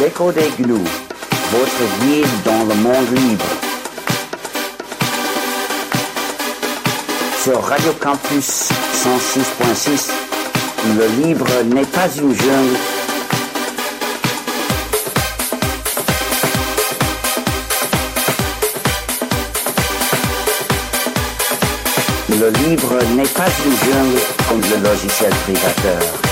L'écho des votre guide dans le monde libre. Sur Radio Campus 106.6, le libre n'est pas une jungle. Le libre n'est pas une jungle comme le logiciel privateur.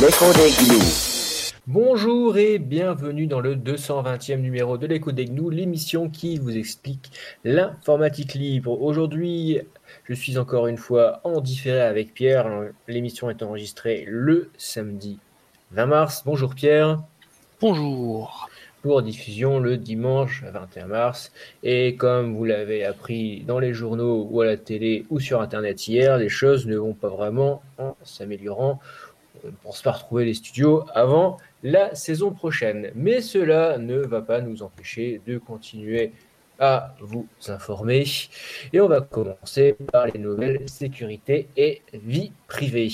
L'écho des gnous. Bonjour et bienvenue dans le 220e numéro de l'écho des gnous, l'émission qui vous explique l'informatique libre. Aujourd'hui, je suis encore une fois en différé avec Pierre. L'émission est enregistrée le samedi 20 mars. Bonjour Pierre. Bonjour pour diffusion le dimanche 21 mars. Et comme vous l'avez appris dans les journaux ou à la télé ou sur Internet hier, les choses ne vont pas vraiment en s'améliorant. On ne pense pas retrouver les studios avant la saison prochaine. Mais cela ne va pas nous empêcher de continuer à vous informer. Et on va commencer par les nouvelles sécurité et vie privée.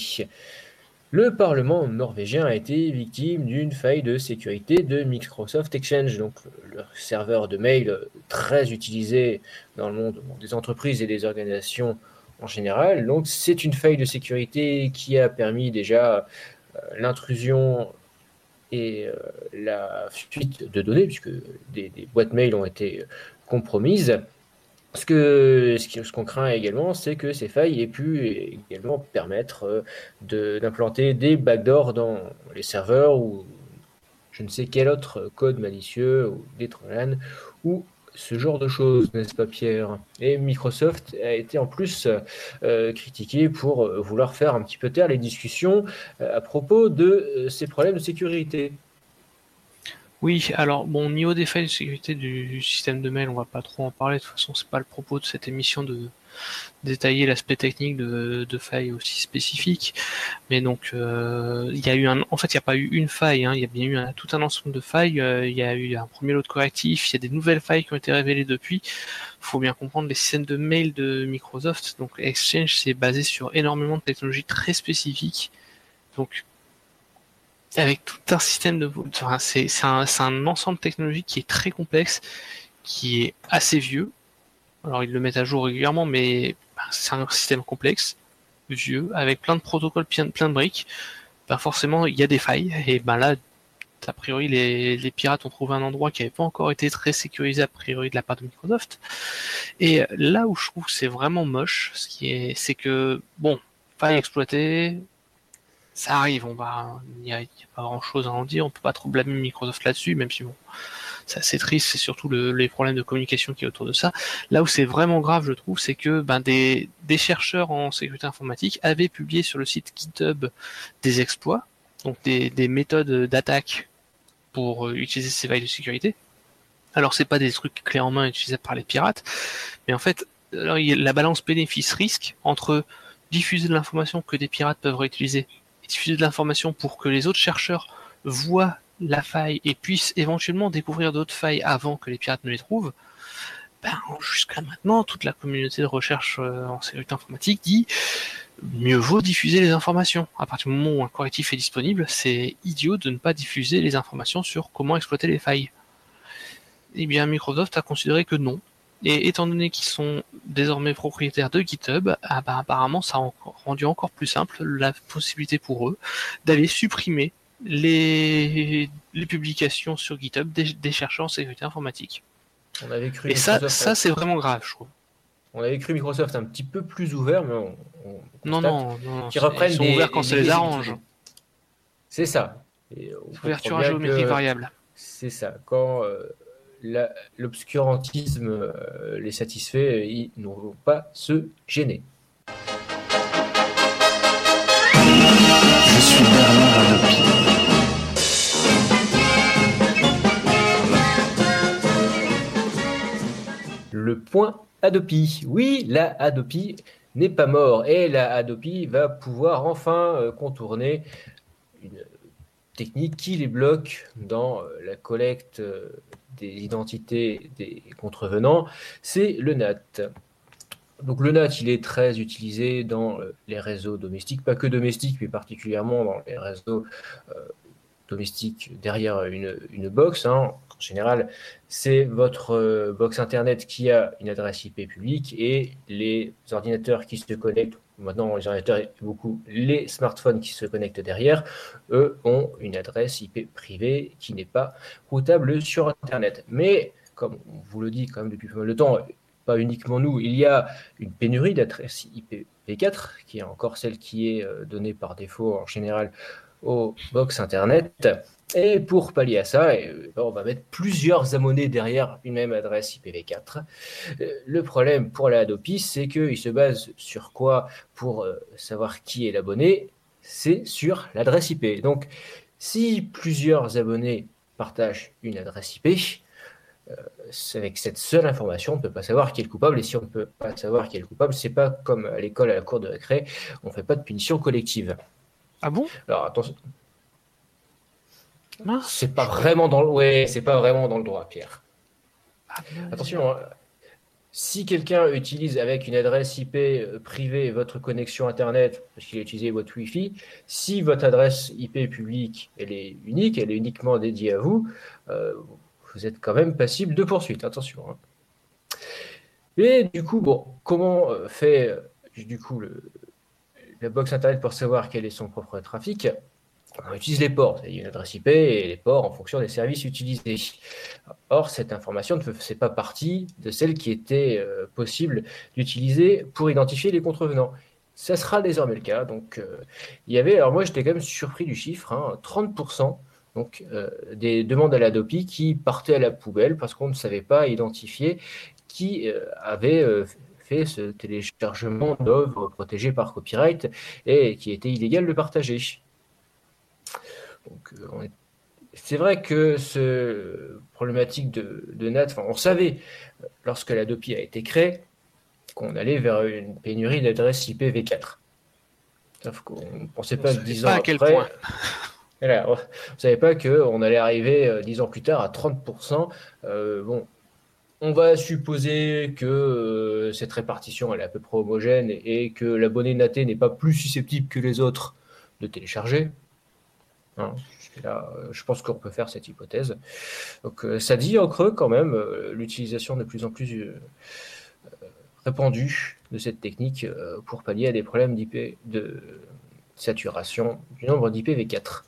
Le Parlement norvégien a été victime d'une faille de sécurité de Microsoft Exchange, donc le serveur de mail très utilisé dans le monde des entreprises et des organisations en général. Donc c'est une faille de sécurité qui a permis déjà euh, l'intrusion et euh, la fuite de données, puisque des, boîtes mail ont été compromises. Ce que ce qu'on craint également, c'est que ces failles aient pu également permettre euh, d'implanter des backdoors dans les serveurs ou je ne sais quel autre code malicieux ou des trojans ou ce genre de choses, n'est-ce pas Pierre? Et Microsoft a été en plus euh, critiqué pour euh, vouloir faire un petit peu taire les discussions à propos de ces problèmes de sécurité. Oui, alors bon, niveau des failles de sécurité du, système de mail, on va pas trop en parler. De toute façon, c'est pas le propos de cette émission de détailler l'aspect technique de, failles aussi spécifiques. Mais donc, euh, il y a eu un, en fait, il n'y a pas eu une faille. Hein. il y a bien eu tout un ensemble de failles. Euh, il y a eu un premier lot de correctifs. Il y a des nouvelles failles qui ont été révélées depuis. Faut bien comprendre les systèmes de mail de Microsoft. Donc, Exchange, c'est basé sur énormément de technologies très spécifiques. Donc, avec tout un système de... C'est un, un, ensemble technologique qui est très complexe, qui est assez vieux. Alors ils le mettent à jour régulièrement, mais bah, c'est un système complexe, vieux, avec plein de protocoles, plein, de briques. Ben forcément, il y a des failles. Et ben là, a priori, les, pirates ont trouvé un endroit qui n'avait pas encore été très sécurisé a priori de la part de Microsoft. Et là où je trouve c'est vraiment moche, ce qui est, c'est que bon, faille exploitée, ça arrive, on va, il n'y a, pas grand chose à en dire, on peut pas trop blâmer Microsoft là-dessus, même si bon, c'est assez triste, c'est surtout les problèmes de communication qui est autour de ça. Là où c'est vraiment grave, je trouve, c'est que ben, des, des chercheurs en sécurité informatique avaient publié sur le site GitHub des exploits, donc des, des méthodes d'attaque pour euh, utiliser ces failles de sécurité. Alors c'est pas des trucs clés en main utilisés par les pirates, mais en fait, il y a la balance bénéfice-risque entre diffuser de l'information que des pirates peuvent réutiliser diffuser de l'information pour que les autres chercheurs voient la faille et puissent éventuellement découvrir d'autres failles avant que les pirates ne les trouvent, ben, jusqu'à maintenant, toute la communauté de recherche euh, en sécurité informatique dit mieux vaut diffuser les informations. À partir du moment où un correctif est disponible, c'est idiot de ne pas diffuser les informations sur comment exploiter les failles. Eh bien, Microsoft a considéré que non, et étant donné qu'ils sont désormais propriétaires de GitHub, ah bah, apparemment ça a rendu encore plus simple la possibilité pour eux d'aller supprimer les, les publications sur GitHub des, chercheurs en sécurité informatique. On avait cru et ça, ça c'est vraiment grave, je trouve. On avait cru Microsoft un petit peu plus ouvert, mais on, non, non, non, qui reprennent ils sont ouverts quand ça les arrange. C'est ça. Ouverture à géométrie variable. C'est ça. Quand euh, l'obscurantisme euh, les satisfait, ils n'ont pas se gêner. Je suis Bernard Adopi. Le point Adopi. Oui, la Adopi n'est pas mort et la Adopi va pouvoir enfin euh, contourner une technique qui les bloque dans euh, la collecte des identités des contrevenants, c'est le NAT. Donc le NAT, il est très utilisé dans euh, les réseaux domestiques, pas que domestiques, mais particulièrement dans les réseaux euh, domestique derrière une, une box. Hein. En général, c'est votre box Internet qui a une adresse IP publique et les ordinateurs qui se connectent, maintenant les ordinateurs et beaucoup les smartphones qui se connectent derrière, eux ont une adresse IP privée qui n'est pas routable sur Internet. Mais comme on vous le dit quand même depuis pas mal de temps, pas uniquement nous, il y a une pénurie d'adresses IPv4, qui est encore celle qui est euh, donnée par défaut en général aux box Internet. Et pour pallier à ça, euh, on va mettre plusieurs abonnés derrière une même adresse IPv4. Euh, le problème pour la Adopi, c'est qu'il se base sur quoi pour savoir qui est l'abonné? C'est sur l'adresse IP. Donc, si plusieurs abonnés partagent une adresse IP, euh, avec cette seule information, on ne peut pas savoir qui est le coupable. Et si on ne peut pas savoir qui est le coupable, c'est pas comme à l'école, à la cour de récré, on ne fait pas de punition collective. Ah bon? Alors attention. C'est pas vraiment dans le, ouais, c'est pas vraiment dans le droit, Pierre. Ah, attention, hein. si quelqu'un utilise avec une adresse IP euh, privée votre connexion Internet, parce qu'il a utilisé votre Wi-Fi, si votre adresse IP publique, elle est unique, elle est uniquement dédiée à vous, euh, vous êtes quand même passible de poursuite, attention. Hein. Et du coup, bon, comment euh, fait du coup le, la box internet pour savoir quel est son propre trafic? On utilise les ports, a une adresse IP et les ports en fonction des services utilisés. Or, cette information ne fait pas partie de celle qui était euh, possible d'utiliser pour identifier les contrevenants. Ça sera désormais le cas. Donc, il y avait, alors moi j'étais quand même surpris du chiffre, hein, 30% donc euh, des demandes à l'ADOPI qui partaient à la poubelle parce qu'on ne savait pas identifier qui euh, avait euh, fait ce téléchargement d'œuvres protégées par copyright et qui était illégal de partager. C'est vrai que ce problématique de, NAT, on savait lorsque l'ADOPI a été créée qu'on allait vers une pénurie d'adresses IPv4. Sauf qu'on ne pensait pas dix ans à quel point. on ne savait pas qu'on allait arriver euh, dix ans plus tard à 30%. Euh, bon, on va supposer que euh, cette répartition elle est à peu près homogène et que l'abonné naté n'est pas plus susceptible que les autres de télécharger. Hein, là, je pense qu'on peut faire cette hypothèse. Donc, ça dit en creux quand même l'utilisation de plus en plus répandue de cette technique pour pallier à des problèmes d'IP de saturation du nombre d'IPv4.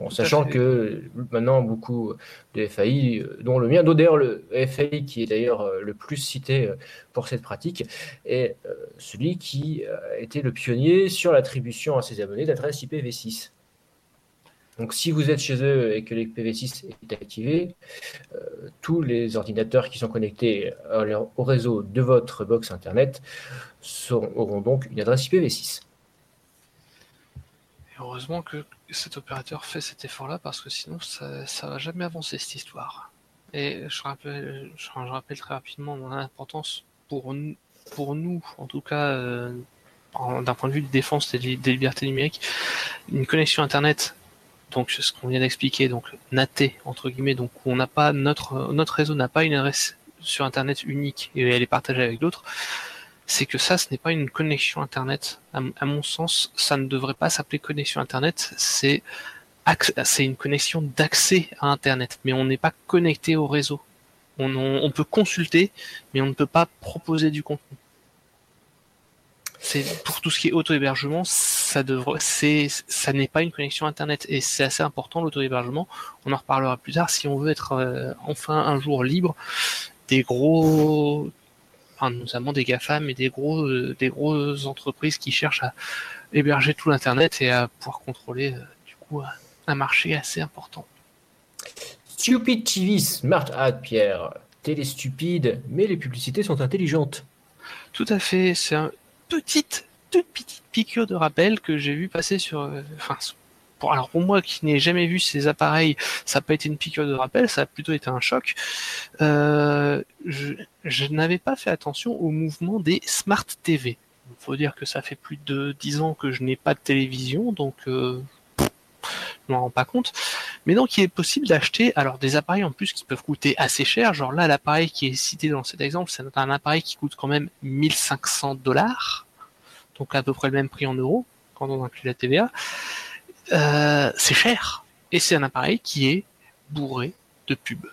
En sachant que maintenant beaucoup de FAI, dont le mien, d'ailleurs le FAI qui est d'ailleurs euh, le plus cité euh, pour cette pratique, est euh, celui qui a été le pionnier sur l'attribution à ses abonnés d'adresses IPv6. Donc si vous êtes chez eux et que l'IPv6 est activé, tous les ordinateurs qui sont connectés au réseau de votre box Internet auront donc une adresse IPv6. heureusement que cet opérateur fait cet effort-là parce que sinon ça, ça va jamais avancer cette histoire. Et je rappelle, je, rappelle très rapidement l'importance pour, pour nous, en tout cas euh, d'un point de vue de défense des, libertés numériques, une connexion Internet, donc ce qu'on vient d'expliquer, donc naté entre guillemets, donc on n'a pas notre notre réseau n'a pas une adresse sur Internet unique et elle est partagée avec d'autres c'est que ça, ce n'est pas une connexion Internet. À, mon sens, ça ne devrait pas s'appeler connexion Internet, c'est c'est une connexion d'accès à Internet, mais on n'est pas connecté au réseau. On, peut consulter, mais on ne peut pas proposer du contenu. C'est pour tout ce qui est auto-hébergement, ça devrait, c'est, ça n'est pas une connexion Internet et c'est assez important l'auto-hébergement. On en reparlera plus tard si on veut être euh, enfin un jour libre des gros notamment des GAFAM et des gros euh, des grosses entreprises qui cherchent à héberger tout l'internet et à pouvoir contrôler euh, du coup un marché assez important. Stupid TV Smart Ad, Pierre. Télé stupide, mais les publicités sont intelligentes. Tout à fait. C'est une petite, toute petite piqûre de rappel que j'ai vu passer sur, euh, enfin, alors pour moi qui n'ai jamais vu ces appareils, ça n'a pas été une piqûre de rappel, ça a plutôt été un choc. Euh, je, n'avais pas fait attention au mouvement des smart TV. Il faut dire que ça fait plus de 10 ans que je n'ai pas de télévision, donc euh, je ne m'en rends pas compte. Mais donc il est possible d'acheter alors des appareils en plus qui peuvent coûter assez cher. Genre là l'appareil qui est cité dans cet exemple, c'est un appareil qui coûte quand même 1500 dollars, donc à peu près le même prix en euros quand on inclut la TVA. Euh, c'est cher. Et c'est un appareil qui est bourré de pubs.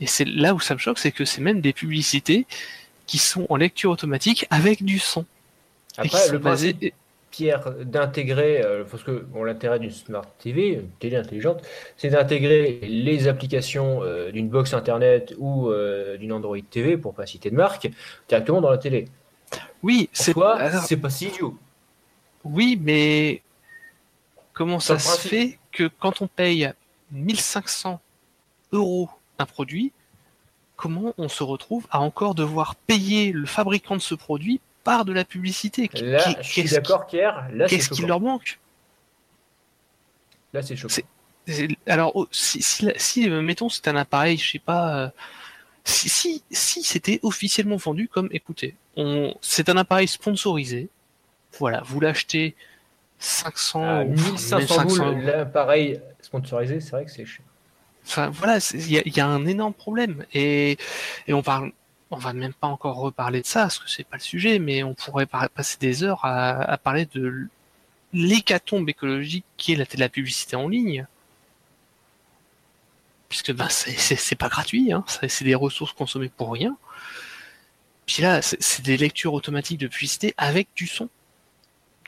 Et c'est là où ça me choque, c'est que c'est même des publicités qui sont en lecture automatique avec du son. Après, le principe, Pierre, d'intégrer, euh, parce que l'intérêt d'une Smart TV, une télé intelligente, c'est d'intégrer les applications euh, d'une box internet ou euh, d'une Android TV, pour pas citer de marque, directement dans la télé. Oui, c'est c'est pas si idiot? Oui, mais comment ça se fait que quand on paye 1500 euros un produit, comment on se retrouve à encore devoir payer le fabricant de ce produit par de la publicité Là, je suis d'accord, Pierre. Qu'est-ce qui leur manque Là, c'est choquant. Alors, oh, si, si, euh, mettons, c'est un appareil, je sais pas. Euh, si, si, si c'était officiellement vendu comme, écoutez, on, c'est un appareil sponsorisé. Voilà, vous l'achetez 500 1500 boules, l'appareil sponsorisé, c'est vrai que c'est cher. Enfin, voilà, il y, a un énorme problème. Et, et on parle, on va même pas encore reparler de ça, parce que c'est pas le sujet, mais on pourrait passer des heures à, parler de l'hécatombe écologique qui est la, la publicité en ligne. Puisque ben, c'est pas gratuit, hein, c'est des ressources consommées pour rien. Puis là, c'est des lectures automatiques de publicité avec du son.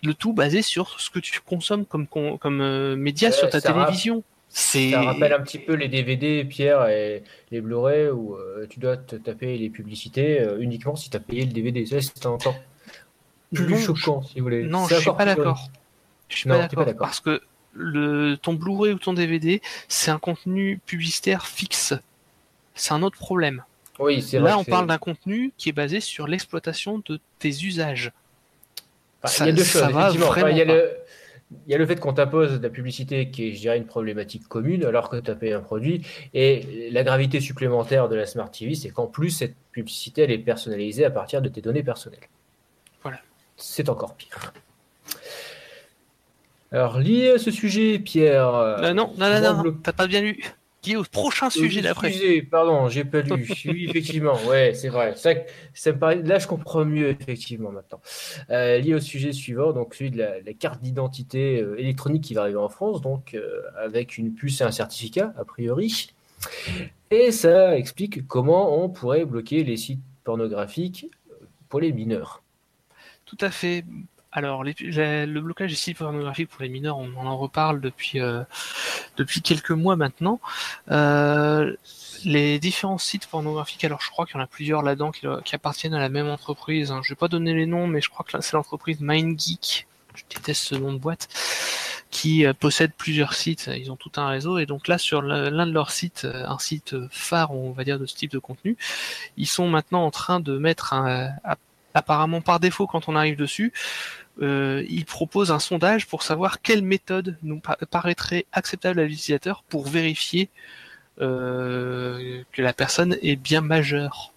Le tout basé sur ce que tu consommes comme, comme euh, média sur ta télévision. Ça rappelle un petit peu les DVD, Pierre, et les Blu-ray où euh, tu dois te taper les publicités euh, uniquement si tu as payé le DVD. Ça, c'est encore plus choquant, si vous voulez. Non, je suis pas d'accord. Je suis pas d'accord. Parce que le, ton Blu-ray ou ton DVD, c'est un contenu publicitaire fixe. C'est un autre problème. Oui, c'est Là, on parle d'un contenu qui est basé sur l'exploitation de tes usages. ça, il y a deux choses, effectivement. il y a le il y a le fait qu'on t'impose de la publicité qui est, je dirais, une problématique commune alors que tu as payé un produit. Et la gravité supplémentaire de la Smart TV, c'est qu'en plus, cette publicité, elle est personnalisée à partir de tes données personnelles. Voilà. C'est encore pire. Alors, lié à ce sujet, Pierre. Euh, non, non, non, non, t'as pas bien lu qui au prochain sujet d'après. Pardon, j'ai pas lu. oui, effectivement, ouais, c'est vrai. Ça, ça me paraît... Là, je comprends mieux, effectivement, maintenant. Euh, lié au sujet suivant, donc celui de la, carte d'identité euh, électronique qui va arriver en France, donc euh, avec une puce et un certificat, a priori. Et ça explique comment on pourrait bloquer les sites pornographiques pour les mineurs. Tout à fait. Alors, le blocage des sites pornographiques pour les mineurs, on, en reparle depuis euh, depuis quelques mois maintenant. Euh, les différents sites pornographiques, alors je crois qu'il y en a plusieurs là-dedans qui, appartiennent à la même entreprise. Hein. Je vais pas donner les noms, mais je crois que c'est l'entreprise MindGeek. Je déteste ce nom de boîte qui euh, possède plusieurs sites. Ils ont tout un réseau et donc là sur l'un de leurs sites, un site phare, on va dire de ce type de contenu, ils sont maintenant en train de mettre un, apparemment par défaut quand on arrive dessus, euh, il propose un sondage pour savoir quelle méthode nous paraîtrait acceptable à l'utilisateur pour vérifier euh, que la personne est bien majeure.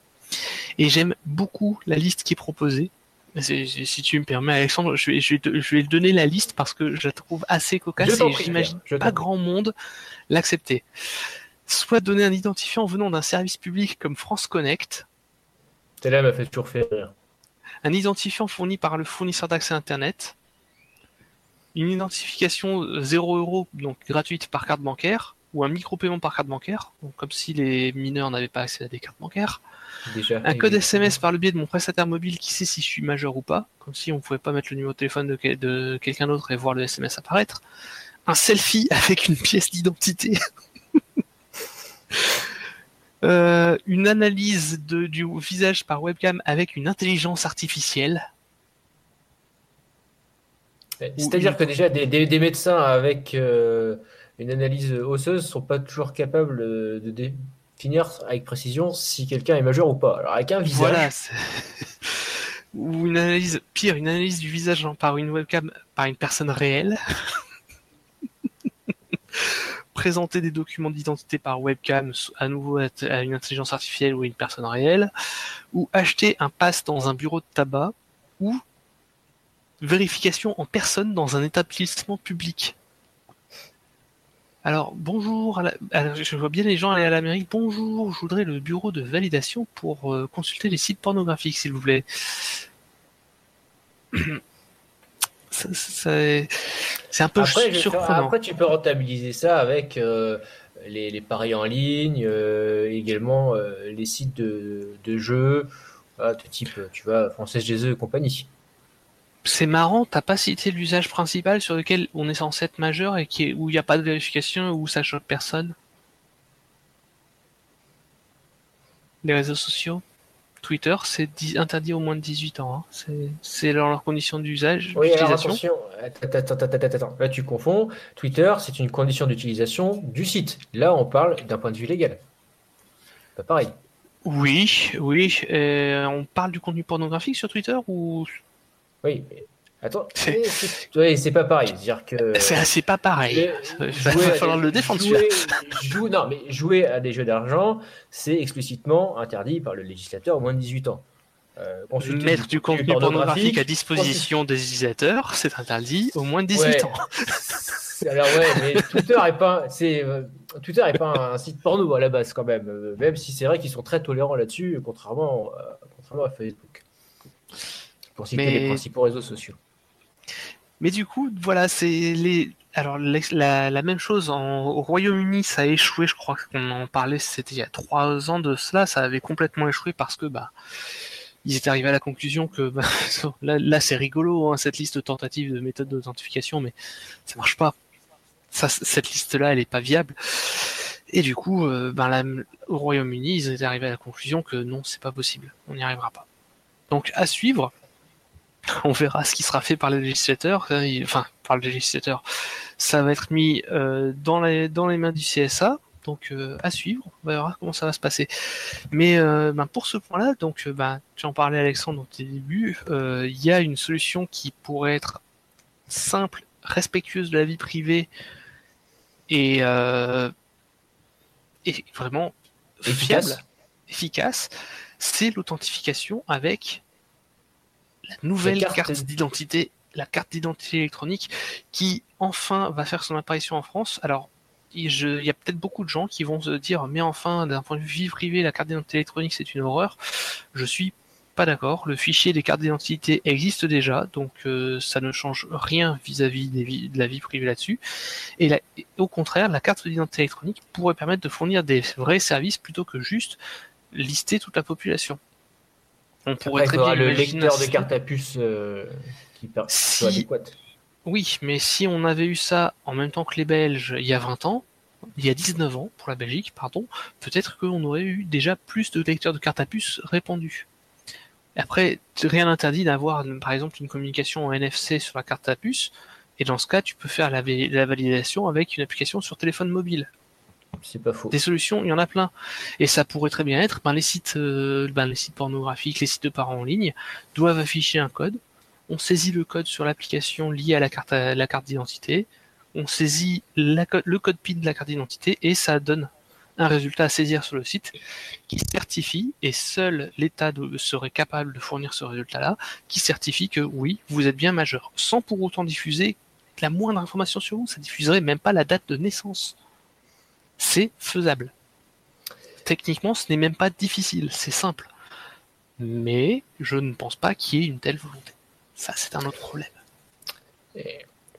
Et j'aime beaucoup la liste qui est proposée. Si tu me permets, Alexandre, je vais, je vais, donner la liste parce que je la trouve assez cocasse et j'imagine pas grand monde l'accepter. Soit donner un identifiant venant d'un service public comme France Connect. Celle-là m'a fait toujours faire rire un identifiant fourni par le fournisseur d'accès Internet, une identification 0 euros, donc gratuite par carte bancaire, ou un micro-paiement par carte bancaire, donc comme si les mineurs n'avaient pas accès à des cartes bancaires. un code SMS par le biais de mon prestataire mobile qui sait si je suis majeur ou pas, comme si on pouvait pas mettre le numéro de téléphone de, de quelqu'un d'autre et voir le SMS apparaître. Un selfie avec une pièce d'identité. Euh, une analyse de, du visage par webcam avec une intelligence artificielle. C'est-à-dire que déjà des, médecins avec euh, une analyse osseuse sont pas toujours capables de définir avec précision si quelqu'un est majeur ou pas. Alors avec un visage. Voilà, ou une analyse pire, une analyse du visage par une webcam par une personne réelle. présenter des documents d'identité par webcam à nouveau à une intelligence artificielle ou à une personne réelle, ou acheter un pass dans un bureau de tabac, ou vérification en personne dans un établissement public. Alors, bonjour, je vois bien les gens aller à l'Amérique. Bonjour, je voudrais le bureau de validation pour euh, consulter les sites pornographiques, s'il vous plaît. C'est un peu après, surprenant. après, tu peux rentabiliser ça avec euh, les, paris en ligne, euh, également euh, les sites de, de jeux, de type, tu vois, Française et compagnie. C'est marrant, t'as pas cité l'usage principal sur lequel on est censé être majeur et qui où il n'y a pas de vérification, où ça choque personne? Les réseaux sociaux? Twitter, c'est interdit au moins de 18 ans. Hein. C'est dans leurs conditions d'usage. Oui, alors attention, attends, attends, attends, attends, là tu confonds. Twitter, c'est une condition d'utilisation du site. Là, on parle d'un point de vue légal. Pas pareil. Oui, oui. Euh, on parle du contenu pornographique sur Twitter ou? Oui, Attends, c'est pas pareil. dire que c'est pas pareil. Il va, falloir le défendre. Jouer, non, mais jouer à des jeux d'argent, c'est explicitement interdit par le législateur au moins de 18 ans. Euh, Mettre du contenu pornographique à disposition des utilisateurs, c'est interdit au moins de 18 ans. Alors ouais, mais Twitter est pas, c'est euh, Twitter est pas un, site porno à la base quand même, euh, même si c'est vrai qu'ils sont très tolérants là-dessus, contrairement, contrairement à Facebook. Pour citer les principaux réseaux sociaux. Mais du coup, voilà, c'est les. Alors la, même chose au Royaume-Uni, ça a échoué. Je crois qu'on en parlait, c'était il y a trois ans de cela. Ça avait complètement échoué parce que bah ils étaient arrivés à la conclusion que bah, là, c'est rigolo hein, cette liste tentative de méthodes d'authentification, mais ça marche pas. Ça, cette liste-là, elle est pas viable. Et du coup, euh, ben, au Royaume-Uni, ils étaient arrivés à la conclusion que non, c'est pas possible, on n'y arrivera pas. Donc à suivre on verra ce qui sera fait par les législateurs, euh, enfin par le législateur. Ça va être mis euh, dans, les, dans les mains du CSA, donc euh, à suivre, on verra comment ça va se passer. Mais ben, pour ce point-là, donc ben, tu en parlais Alexandre tes débuts, il y a une solution qui pourrait être simple, respectueuse de la vie privée et, et vraiment fiable, efficace, c'est l'authentification avec la nouvelle carte, d'identité, la carte d'identité électronique, qui enfin va faire son apparition en France. Alors, il y a peut-être beaucoup de gens qui vont se dire, mais enfin, d'un point de vue vie privée, la carte d'identité électronique, c'est une horreur. Je suis pas d'accord. Le fichier des cartes d'identité existe déjà, donc euh, ça ne change rien vis-à-vis de la vie privée là-dessus. Et, au contraire, la carte d'identité électronique pourrait permettre de fournir des vrais services plutôt que juste lister toute la population. On pourrait très bien le lecteur de carte à puce euh, qui soit adéquat. Oui, mais si on avait eu ça en même temps que les Belges il y a 20 ans, il y a 19 ans pour la Belgique, pardon, peut-être qu'on aurait eu déjà plus de lecteurs de carte à puce répandus. Après, rien n'interdit d'avoir par exemple une communication en NFC sur la carte à puce, et dans ce cas, tu peux faire la validation avec une application sur téléphone mobile. Des solutions, il y en a plein. Et ça pourrait très bien être, ben, les sites, euh, ben, les sites pornographiques, les sites de parents en ligne doivent afficher un code. On saisit le code sur l'application liée à la carte, la carte d'identité. On saisit le code PIN de la carte d'identité et ça donne un résultat à saisir sur le site qui certifie, et seul l'État serait capable de fournir ce résultat-là, qui certifie que oui, vous êtes bien majeur, sans pour autant diffuser la moindre information sur vous, ça diffuserait même pas la date de naissance c'est faisable. Techniquement, ce n'est même pas difficile, c'est simple. Mais je ne pense pas qu'il y ait une telle volonté. Ça, c'est un autre problème.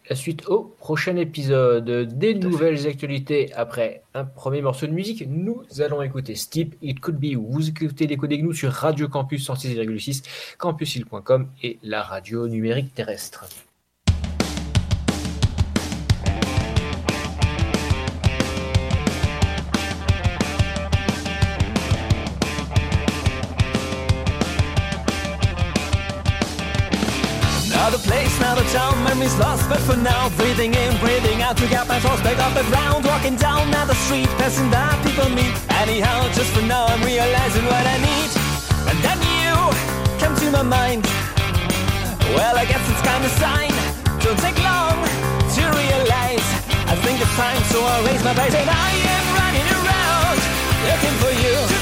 la suite au prochain épisode. Des nouvelles actualités après un premier morceau de musique. Nous allons écouter Steep, It Could Be. Vous écoutez les codes nous sur Radio Campus 106,6, campusil.com et la radio numérique terrestre. Memories lost, but for now, breathing in, breathing out to get my thoughts back up and round. Walking down now the street, passing by people meet. Anyhow, just for now, I'm realizing what I need. And then you come to my mind. Well, I guess it's kind of sign. Don't take long to realize. I think it's time, so I'll raise my voice and I am running around looking for you.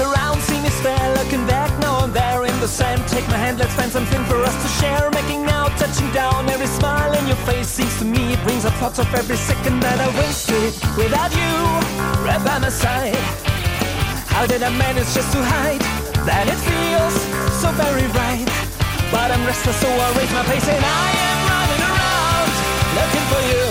Around, see me stare, looking back now I'm there in the sand. Take my hand, let's find something for us to share. Making now, touching down, every smile in your face seems to me it brings up thoughts of every second that I wasted without you right by my side. How did I manage just to hide that it feels so very right? But I'm restless, so I raise my pace and I am running around looking for you.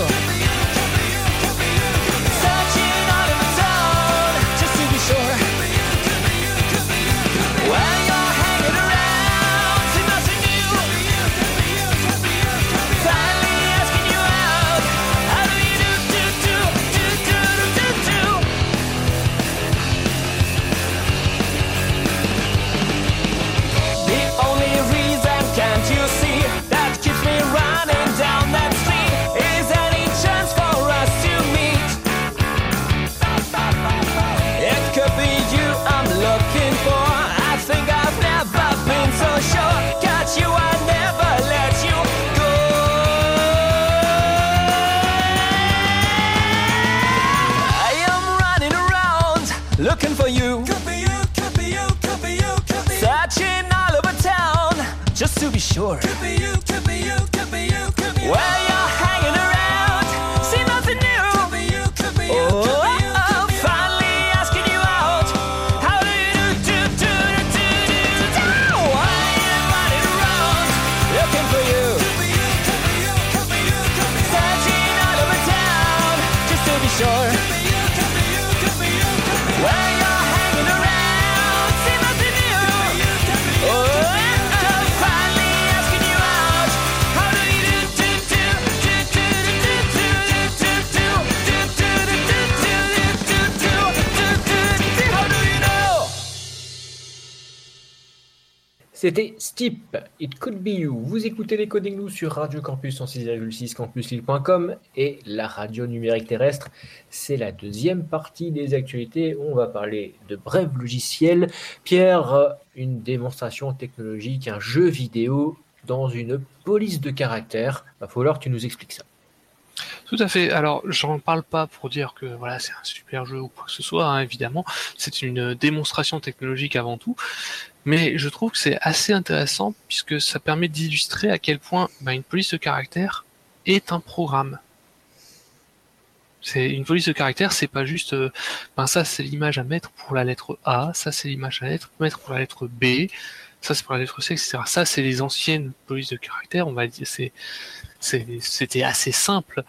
It Could Be You. Vous écoutez les Coding News sur Radio Campus en 6,6 campuslille.com et la radio numérique terrestre. C'est la deuxième partie des actualités. On va parler de brèves logiciels. Pierre, une démonstration technologique, un jeu vidéo dans une police de caractère. Va falloir que tu nous expliques ça. Tout à fait. Alors, j'en parle pas pour dire que voilà, c'est un super jeu ou quoi que ce soit, hein, évidemment. C'est une démonstration technologique avant tout. Mais je trouve que c'est assez intéressant puisque ça permet d'illustrer à quel point bah, une police de caractère est un programme. C'est une police de caractère, c'est pas juste, euh, ben ça c'est l'image à mettre pour la lettre A, ça c'est l'image à mettre pour la lettre B, ça c'est pour la lettre C, etc. Ça c'est les anciennes polices de caractère, on va dire, c'est, c'était assez simple,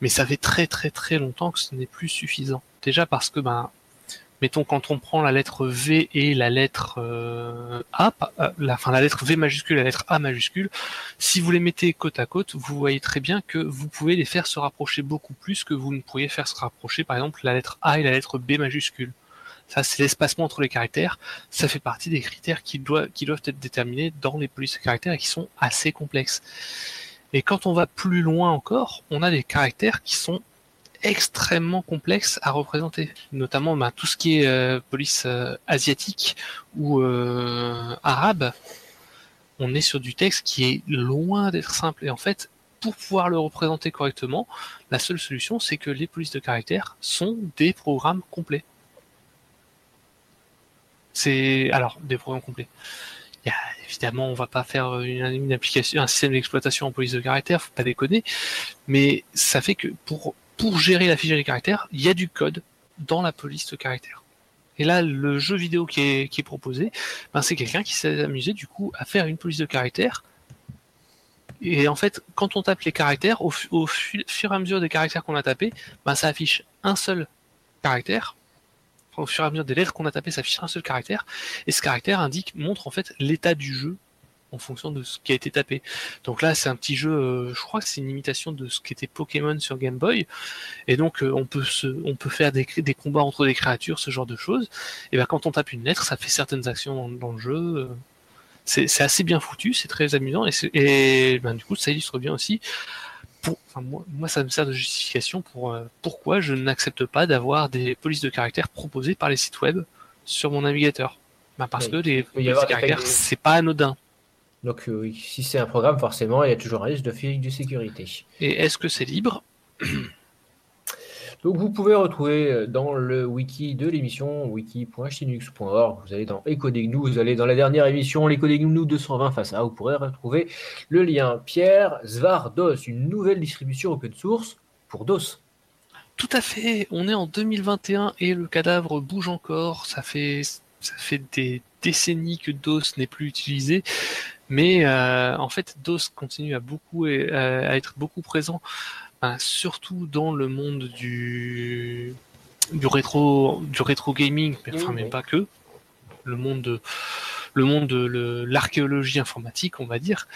mais ça fait très très très longtemps que ce n'est plus suffisant. Déjà parce que ben mettons quand on prend la lettre V et la lettre euh, A, euh, la, enfin la lettre V majuscule et la lettre A majuscule, si vous les mettez côte à côte, vous voyez très bien que vous pouvez les faire se rapprocher beaucoup plus que vous ne pourriez faire se rapprocher par exemple la lettre A et la lettre B majuscule. Ça, c'est l'espacement entre les caractères. Ça fait partie des critères qui doivent, qui doivent être déterminés dans les polices de caractères et qui sont assez complexes. Et quand on va plus loin encore, on a des caractères qui sont extrêmement complexe à représenter, notamment bah, tout ce qui est euh, police euh, asiatique ou euh, arabe. On est sur du texte qui est loin d'être simple. Et en fait, pour pouvoir le représenter correctement, la seule solution, c'est que les polices de caractère sont des programmes complets. C'est alors des programmes complets. évidemment, on va pas faire une, application, un système d'exploitation en police de caractère, faut pas déconner. Mais ça fait que pour pour gérer la fichier des caractères, il y a du code dans la police de caractères. Et là, le jeu vidéo qui est, proposé, ben, c'est quelqu'un qui s'est amusé du coup à faire une police de caractères. Et en fait, quand on tape les caractères, au, fur et à mesure des caractères qu'on a tapés, ben, ça affiche un seul caractère. au fur et à mesure des lettres qu'on a tapées, ça affiche un seul caractère. Et ce caractère indique, montre en fait l'état du jeu en fonction de ce qui a été tapé. Donc là, c'est un petit jeu, euh, je crois que c'est une imitation de ce qu'était Pokémon sur Game Boy. Et donc, euh, on peut se, on peut faire des, des, combats entre des créatures, ce genre de choses. Et ben, quand on tape une lettre, ça fait certaines actions dans, le jeu. C'est assez bien foutu, c'est très amusant. Et, et ben, du coup, ça illustre bien aussi. Pour, moi, moi, ça me sert de justification pour euh, pourquoi je n'accepte pas d'avoir des polices de caractères proposées par les sites web sur mon navigateur. Ben, parce que les polices de caractères, c'est pas anodin donc euh, si c'est un programme, forcément, il y a toujours un risque de, de sécurité. Et est-ce que c'est libre? Donc vous pouvez retrouver euh, dans le wiki de l'émission, wiki.chinux.org, vous allez dans Ecodegnou, vous allez dans la dernière émission, l'Ecodegnou 220 face à, vous pourrez retrouver le lien. Pierre, Svardos, une nouvelle distribution open source pour DOS. Tout à fait, on est en 2021 et le cadavre bouge encore, ça fait, ça fait des décennies que DOS n'est plus utilisé, mais euh, en fait DOS continue à beaucoup à être beaucoup présent ben, surtout dans le monde du du rétro du rétro gaming, mais enfin même pas que le monde de le monde de l'archéologie informatique, on va dire.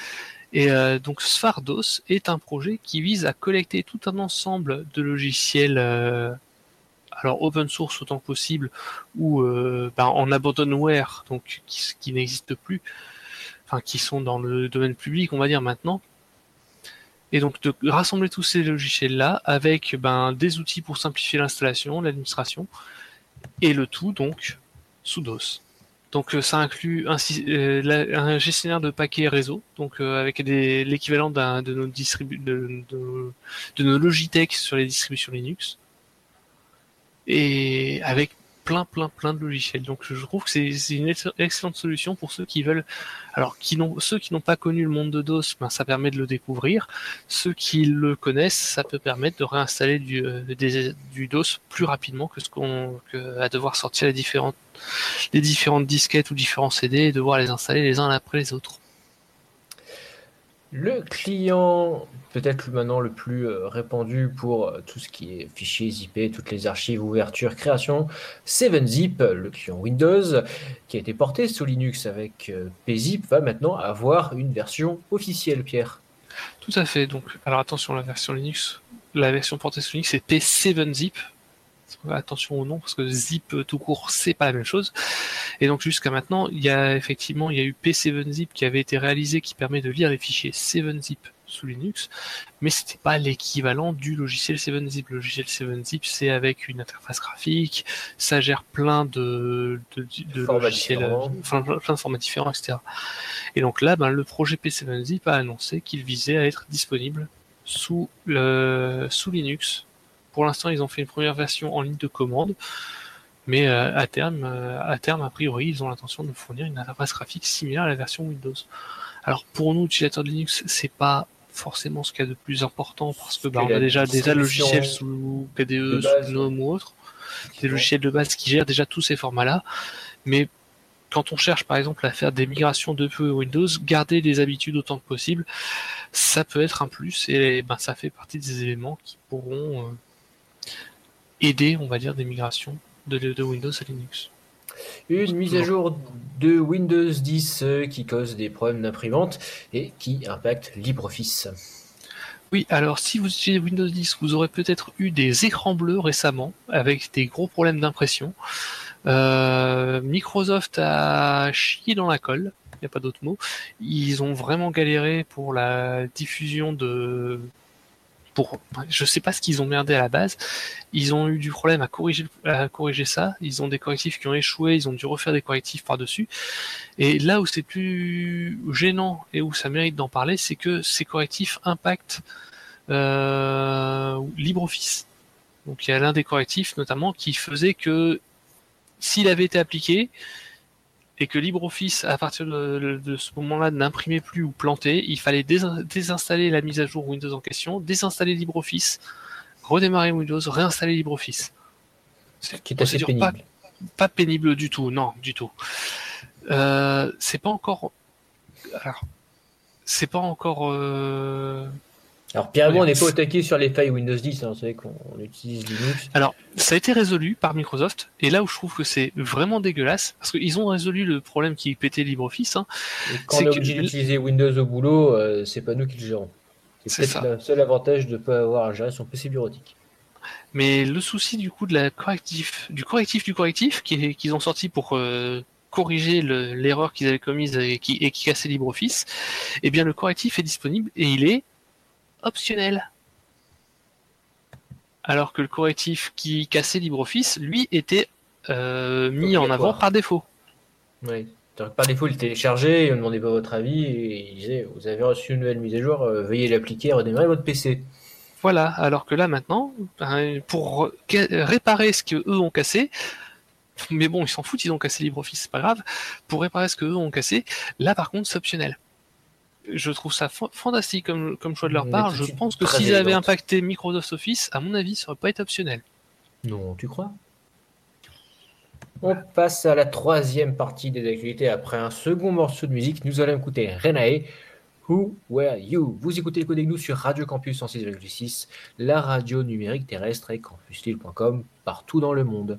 Et euh, donc Svardos est un projet qui vise à collecter tout un ensemble de logiciels, euh, alors open source autant que possible, ou euh, ben, en abandonware, donc qui, qui n'existent plus, qui sont dans le domaine public, on va dire maintenant, et donc de rassembler tous ces logiciels-là avec ben, des outils pour simplifier l'installation, l'administration, et le tout donc sous DOS. Donc euh, ça inclut un, euh, un, gestionnaire de paquets réseau, donc euh, avec l'équivalent de nos de, de, de, nos Logitech sur les distributions Linux, et avec plein, plein, plein de logiciels. Donc je trouve que c'est une excellente solution pour ceux qui veulent. Alors, qui n'ont ceux qui n'ont pas connu le monde de DOS, ben, ça permet de le découvrir. Ceux qui le connaissent, ça peut permettre de réinstaller du, euh, du DOS plus rapidement que ce qu'on à devoir sortir les différentes les différentes disquettes ou différents CD et devoir les installer les uns après les autres. Le client peut-être maintenant le plus euh, répandu pour euh, tout ce qui est fichiers zip, toutes les archives, ouverture, création, 7zip, le client Windows, qui a été porté sous Linux avec euh, pzip, va maintenant avoir une version officielle, Pierre. Tout à fait. Donc, alors attention, la version Linux, la version portée sous Linux, c'est P7zip, attention au nom parce que zip tout court c'est pas la même chose et donc jusqu'à maintenant il y a effectivement il y a eu P7zip qui avait été réalisé qui permet de lire les fichiers 7zip sous Linux, mais c'était pas l'équivalent du logiciel 7zip. Le logiciel 7zip, c'est avec une interface graphique, ça gère plein de, de, de logiciels, enfin, plein de formats différents, etc. Et donc là, ben, le projet P7zip a annoncé qu'il visait à être disponible sous, le, sous Linux pour l'instant, ils ont fait une première version en ligne de commande, mais euh, à terme, euh, à terme, a priori, ils ont l'intention de fournir une interface graphique similaire à la version Windows. Alors pour nous, utilisateurs de Linux, c'est pas forcément ce qu'il y a de plus important parce que bah, on a déjà des logiciels sous KDE, sous GNOME ou autre, des logiciels de base qui gèrent déjà tous ces formats-là, mais quand on cherche par exemple à faire des migrations de peu Windows, garder des habitudes autant que possible, ça peut être un plus et ben ça fait partie des éléments qui pourront euh, aider, on va dire, des migrations de, Windows à Linux. Une mise à jour de Windows 10 euh, qui cause des problèmes d'imprimante et qui impacte LibreOffice. Oui, alors si vous utilisez Windows 10, vous aurez peut-être eu des écrans bleus récemment avec des gros problèmes d'impression. Euh, Microsoft a chié dans la colle, il n'y a pas d'autre mot. Ils ont vraiment galéré pour la diffusion de pour, je sais pas ce qu'ils ont merdé à la base. Ils ont eu du problème à corriger, ça. Ils ont des correctifs qui ont échoué. Ils ont dû refaire des correctifs par dessus. Et là où c'est plus gênant et où ça mérite d'en parler, c'est que ces correctifs impactent euh, LibreOffice. Donc il y a l'un des correctifs notamment qui faisait que s'il avait été appliqué, et que LibreOffice, à partir de, ce moment-là, n'imprimait plus ou plantait, il fallait désinstaller la mise à jour Windows en question, désinstaller LibreOffice, redémarrer Windows, réinstaller LibreOffice. C'est qui est assez pénible. Pas, pénible du tout, non, du tout. Euh, c'est pas encore. Alors, c'est pas encore. Euh, alors Pierre on n'est pas au taquet sur les failles Windows 10, hein, vous savez qu'on utilise Linux. Alors ça a été résolu par Microsoft, et là où je trouve que c'est vraiment dégueulasse, parce qu'ils ont résolu le problème qui pétait LibreOffice. Hein, quand on est obligé d'utiliser Windows au boulot, euh, c'est pas nous qui le gérons. C'est peut-être le seul avantage de ne pas avoir à gérer son PC bureautique. Mais le souci du coup de la correctif, du correctif du correctif qu'ils ont sorti pour euh, corriger l'erreur qu'ils avaient commise et qui, et qui cassait LibreOffice, eh bien le correctif est disponible et il est optionnel. Alors que le correctif qui cassait LibreOffice, lui, était euh, mis en avant par défaut. Oui. Par défaut, il téléchargeait, il ne demandait pas votre avis, et il disait Vous avez reçu une nouvelle mise à jour, euh, veuillez l'appliquer, redémarrer votre PC. Voilà, alors que là maintenant, ben, pour réparer ce qu'eux ont cassé, mais bon, ils s'en foutent, ils ont cassé LibreOffice, c'est pas grave. Pour réparer ce qu'eux ont cassé, là par contre, c'est optionnel. Je trouve ça fantastique comme, comme choix de leur part. Je pense que s'ils avaient impacté Microsoft Office, à mon avis, ça aurait pas été optionnel. Non, tu crois? On passe à la troisième partie des actualités. Après un second morceau de musique, nous allons écouter Renae. Who Were You? Vous écoutez le nous sur Radio Campus 106,6, la radio numérique terrestre et campuslille.com partout dans le monde.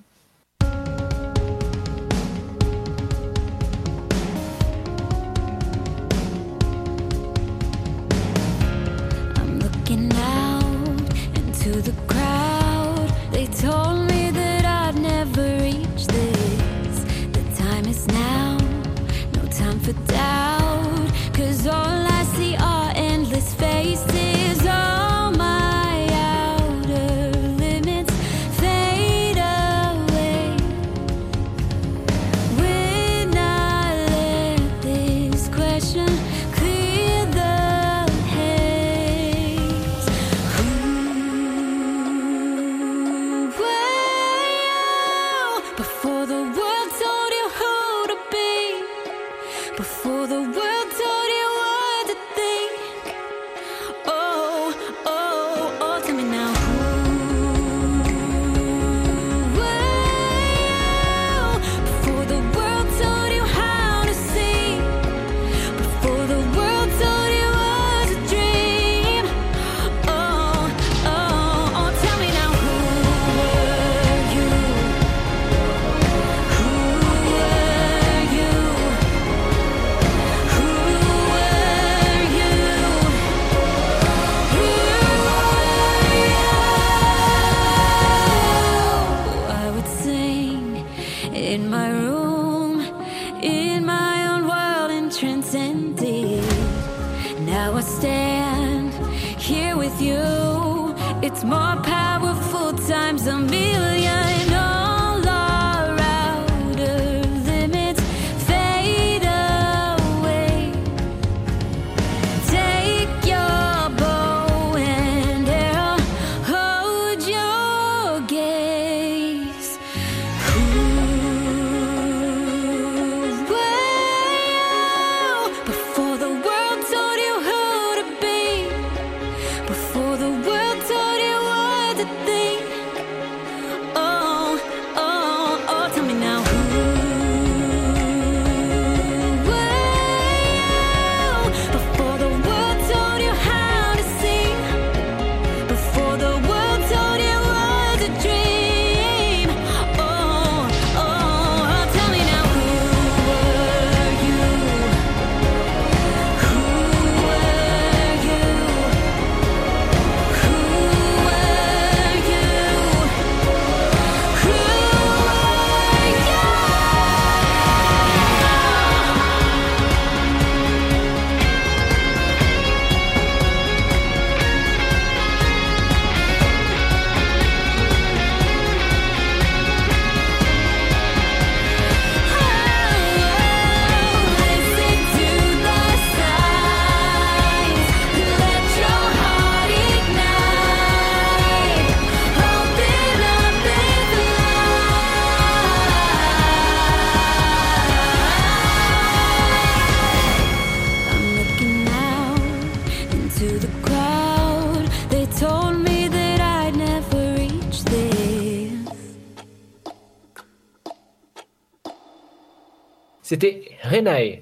C'était Renae.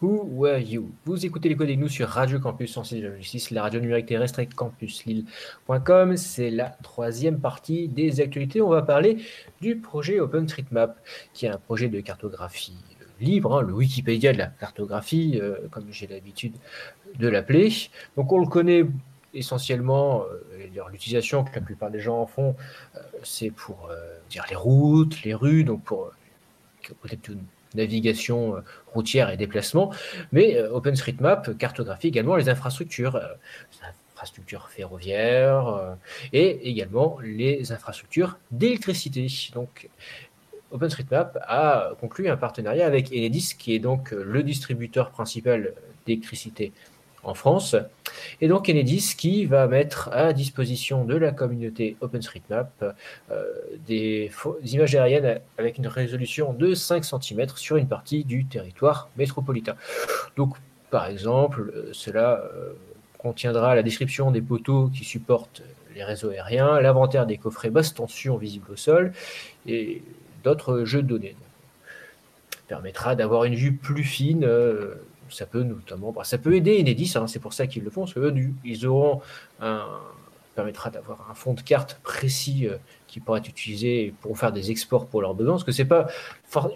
Who were you? Vous écoutez les codes nous sur Radio Campus 106,6, la radio numérique terrestre et campuslille.com. C'est la troisième partie des actualités. On va parler du projet OpenStreetMap, qui est un projet de cartographie libre, hein, le Wikipédia de la cartographie, euh, comme j'ai l'habitude de l'appeler. Donc on le connaît essentiellement, euh, l'utilisation que la plupart des gens en font, euh, c'est pour dire les routes, les rues, donc pour navigation euh, routière et déplacement, mais euh, OpenStreetMap cartographie également les infrastructures, euh, les infrastructures ferroviaires et également les infrastructures d'électricité. Donc OpenStreetMap a conclu un partenariat avec Enedis, qui est donc le distributeur principal d'électricité en France. Et donc Enedis qui va mettre à disposition de la communauté OpenStreetMap euh, des, images aériennes avec une résolution de 5 cm sur une partie du territoire métropolitain. Donc par exemple, euh, cela euh, contiendra la description des poteaux qui supportent les réseaux aériens, l'inventaire des coffrets basse tension visibles au sol et d'autres jeux de données. permettra d'avoir une vue plus fine ça peut notamment, bah, ça peut aider Enedis, hein, c'est pour ça qu'ils le font, parce que ils auront un, permettra d'avoir un fond de carte précis euh, qui pourra être utilisé pour faire des exports pour leurs besoins, parce que c'est pas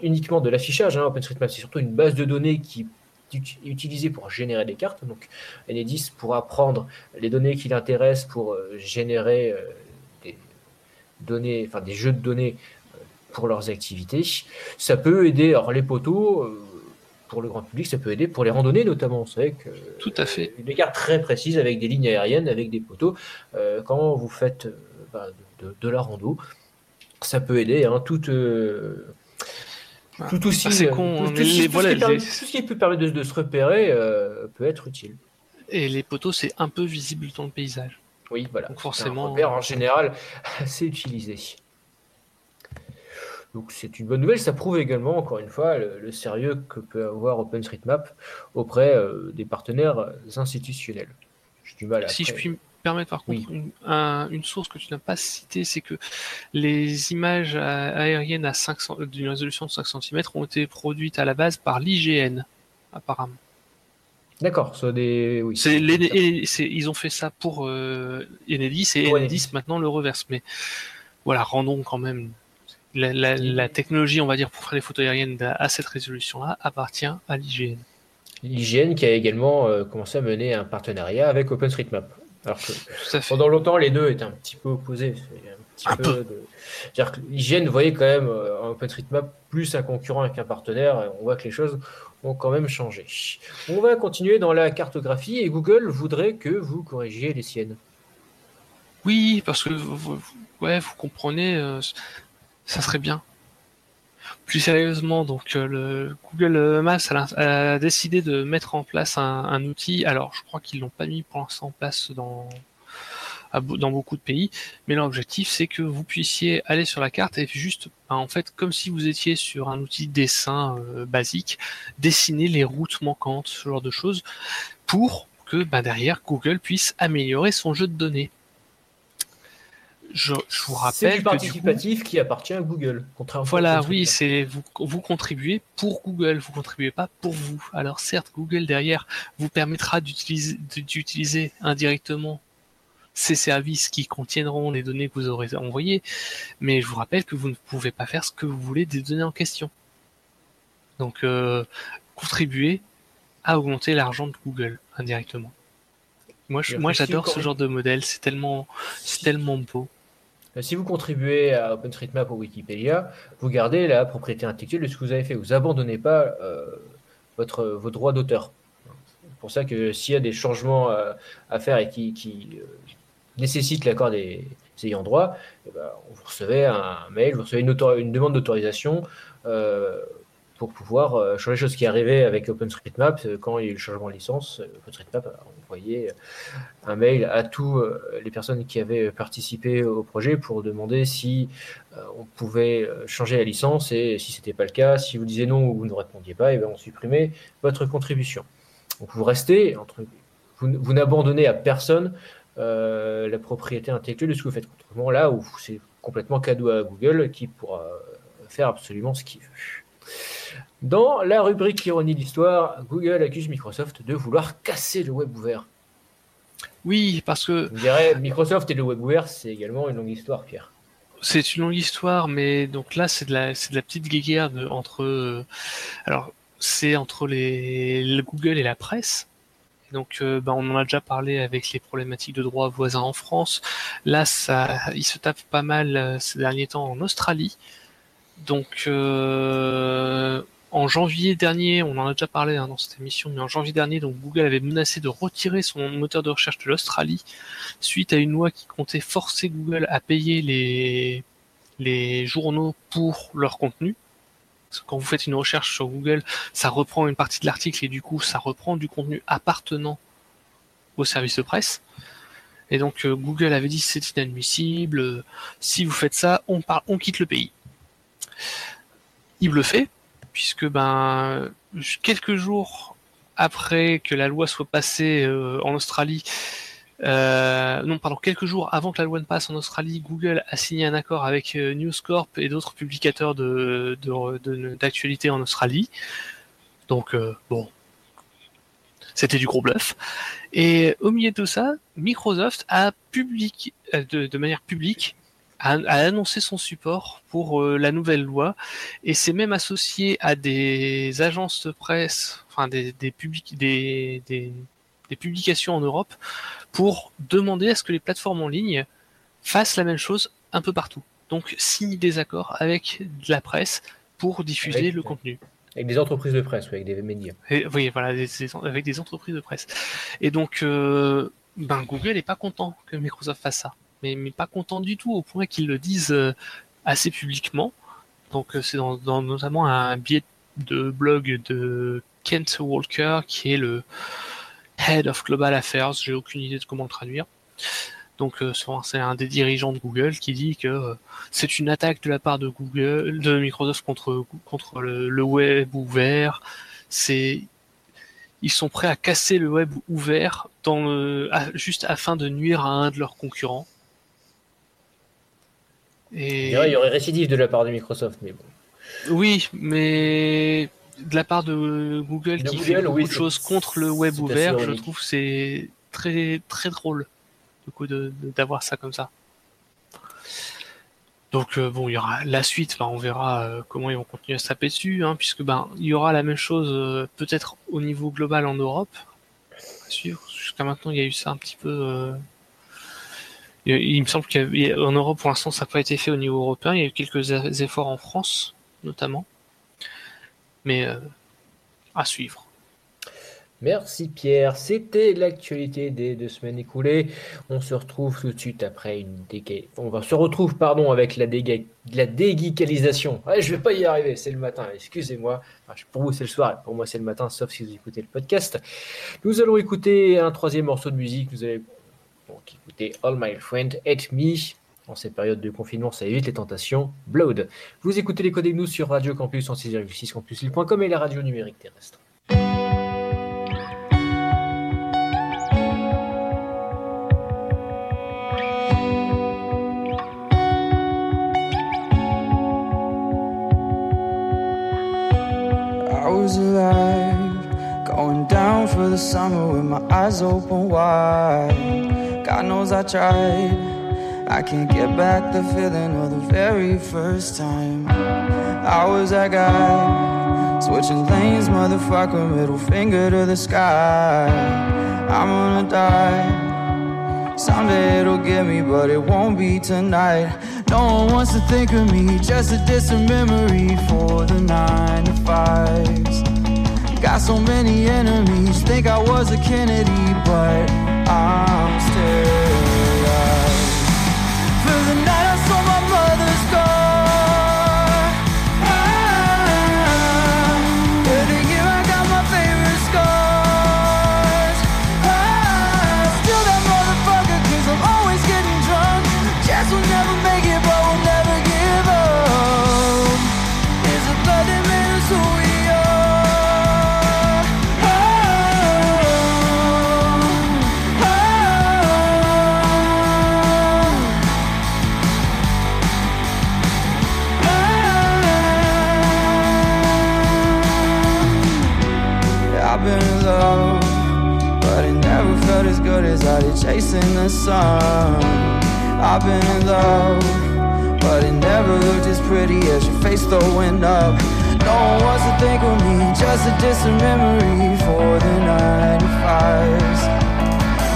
uniquement de l'affichage, hein, OpenStreetMap, c'est surtout une base de données qui est utilisée pour générer des cartes. Donc Enedis pourra prendre les données qui l'intéressent pour euh, générer euh, des données, enfin des jeux de données pour leurs activités. Ça peut aider, alors les poteaux pour le grand public, ça peut aider pour les randonnées notamment. C'est que tout à fait une carte très précise avec des lignes aériennes, avec des poteaux. Euh, quand vous faites euh, bah, de, la rando, ça peut aider. Hein, tout, euh, tout aussi. tout, ce qui peut permettre de, se repérer peut être utile. Et les poteaux, c'est un peu visible dans le paysage. Oui, voilà. Donc forcément. en général assez utilisé. Donc c'est une bonne nouvelle, ça prouve également, encore une fois, le, sérieux que peut avoir OpenStreetMap auprès euh, des partenaires institutionnels. Du mal si je puis me permettre par contre, une, source que tu n'as pas citée, c'est que les images aériennes à d'une résolution de 5 cm ont été produites à la base par l'IGN, apparemment. D'accord, soit des. Oui, ils ont fait ça pour euh, Enedis et Enedis maintenant le reverse. Mais voilà, rendons quand même la, technologie, on va dire, pour faire les photos aériennes à cette résolution-là appartient à l'IGN. L'IGN qui a également euh, commencé à mener un partenariat avec OpenStreetMap. Alors que pendant longtemps, les deux étaient un petit peu opposés. Un petit peu, que l'IGN voyait quand même euh, OpenStreetMap plus un concurrent qu'un partenaire. On voit que les choses ont quand même changé. On va continuer dans la cartographie et Google voudrait que vous corrigiez les siennes. Oui, parce que vous, ouais, vous comprenez, euh, ça serait bien. Plus sérieusement, donc euh, le Google Maps a, décidé de mettre en place un, outil. Alors, je crois qu'ils l'ont pas mis pour l'instant en place dans dans beaucoup de pays, mais l'objectif c'est que vous puissiez aller sur la carte et juste, ben, en fait, comme si vous étiez sur un outil dessin euh, basique, dessiner les routes manquantes, ce genre de choses, pour que ben, derrière Google puisse améliorer son jeu de données je, vous rappelle. C'est du participatif qui appartient à Google. Voilà, oui, c'est vous, vous contribuez pour Google, vous contribuez pas pour vous. Alors certes, Google derrière vous permettra d'utiliser indirectement ces services qui contiendront les données que vous aurez envoyées, mais je vous rappelle que vous ne pouvez pas faire ce que vous voulez des données en question. Donc, euh, contribuer à augmenter l'argent de Google indirectement. Moi, moi, j'adore ce genre de modèle. C'est tellement, c'est tellement beau. Euh, si vous contribuez à OpenStreetMap ou Wikipédia, vous gardez la propriété intellectuelle de ce que vous avez fait. Vous abandonnez pas euh, votre, vos droits d'auteur. C'est pour ça que s'il y a des changements euh, à faire et qui, nécessitent l'accord des, ayants droit, eh ben, vous recevez un mail, vous recevez une, une demande d'autorisation pour pouvoir euh, changer les choses qui arrivaient avec OpenStreetMap euh, quand il y a eu le changement de licence. Euh, OpenStreetMap a envoyé un mail à tous les personnes qui avaient participé au projet pour demander si on pouvait changer la licence et si c'était pas le cas, si vous disiez non ou vous ne répondiez pas, et bien on supprimait votre contribution. Donc vous restez entre vous, n'abandonnez à personne la propriété intellectuelle de ce que vous faites. Contrairement là où c'est complètement cadeau à Google qui pourra faire absolument ce qu'il veut. Dans la rubrique ironie d'histoire, Google accuse Microsoft de vouloir casser le web ouvert. Oui, parce que. Vous dirais, Microsoft et le web ouvert, c'est également une longue histoire, Pierre. C'est une longue histoire, mais donc là, c'est de la, de la petite guéguerre entre. Euh, alors, c'est entre les, le Google et la presse. Donc, euh, bah, on en a déjà parlé avec les problématiques de droits voisins en France. Là, ça, il se tape pas mal euh, ces derniers temps en Australie. Donc, en janvier dernier, on en a déjà parlé hein, dans cette émission, mais en janvier dernier, donc Google avait menacé de retirer son moteur de recherche de l'Australie suite à une loi qui comptait forcer Google à payer les, les journaux pour leur contenu. quand vous faites une recherche sur Google, ça reprend une partie de l'article et du coup, ça reprend du contenu appartenant au service de presse. Et donc Google avait dit c'est inadmissible, si vous faites ça, on, on quitte le pays. Il le fait, puisque ben quelques jours après que la loi soit passée en Australie, euh, non, pardon, quelques jours avant que la loi ne passe en Australie, Google a signé un accord avec euh, News Corp et d'autres publicateurs de, d'actualité en Australie. Donc, euh, bon, c'était du gros bluff. Et au milieu de tout ça, Microsoft a publié, de, manière publique, a, annoncé son support pour la nouvelle loi et s'est même associé à des agences de presse, enfin des, des, des, des publications en Europe pour demander à ce que les plateformes en ligne fassent la même chose un peu partout. Donc signent des accords avec de la presse pour diffuser le contenu. Avec des entreprises de presse, avec des médias. oui, voilà, avec des entreprises de presse. Et donc, euh, ben, Google n'est pas content que Microsoft fasse ça. Mais, pas content du tout, au point qu'ils le disent euh, assez publiquement. Donc, euh, c'est dans, notamment un biais de blog de Kent Walker, qui est le, Head of Global Affairs, j'ai aucune idée de comment le traduire. Donc euh, c'est un des dirigeants de Google qui dit que c'est une attaque de la part de Google, de Microsoft contre contre le, web ouvert. C'est ils sont prêts à casser le web ouvert juste afin de nuire à un de leurs concurrents. Et... Il y aurait récidive de la part de Microsoft, mais bon. Oui, mais de la part de Google qui fait beaucoup de choses contre le web ouvert, je trouve c'est très très drôle du coup d'avoir ça comme ça. Donc euh, bon, il y aura la suite, on verra euh, comment ils vont continuer à se taper dessus, hein, puisque ben il y aura la même chose euh, peut-être au niveau global en Europe. Jusqu'à maintenant, il y a eu ça un petit peu. Il, me semble qu'en Europe, pour l'instant, ça n'a pas été fait au niveau européen. Il y a eu quelques efforts en France, notamment mais euh, à suivre. Merci Pierre, c'était l'actualité des deux semaines écoulées. On se retrouve tout de suite après une déga... On va se retrouve pardon avec la, déga... la déguicalisation. Ouais, je vais pas y arriver, c'est le matin, excusez-moi. pour vous c'est le soir, pour moi c'est le matin, sauf si vous écoutez le podcast. Nous allons écouter un troisième morceau de musique. Vous allez donc écouter All My Friend Hate Me en ces périodes de confinement, ça évite les tentations. Blood. Vous écoutez les codes nous sur Radio Campus en 6,6 campuslille.com et la radio numérique terrestre. Going down for the summer with my eyes open wide. God knows I tried. I can't get back the feeling of the very first time. I was that guy, switching lanes, motherfucker, middle finger to the sky. I'm gonna die. Someday it'll get me, but it won't be tonight. No one wants to think of me, just a distant memory for the nine to fives. Got so many enemies, think I was a Kennedy, but I'm still. Chasing the sun. I've been in love, but it never looked as pretty as your face throwing up. No one wants to think of me, just a distant memory for the 95s.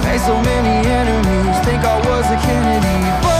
Made so many enemies, think I was a Kennedy, but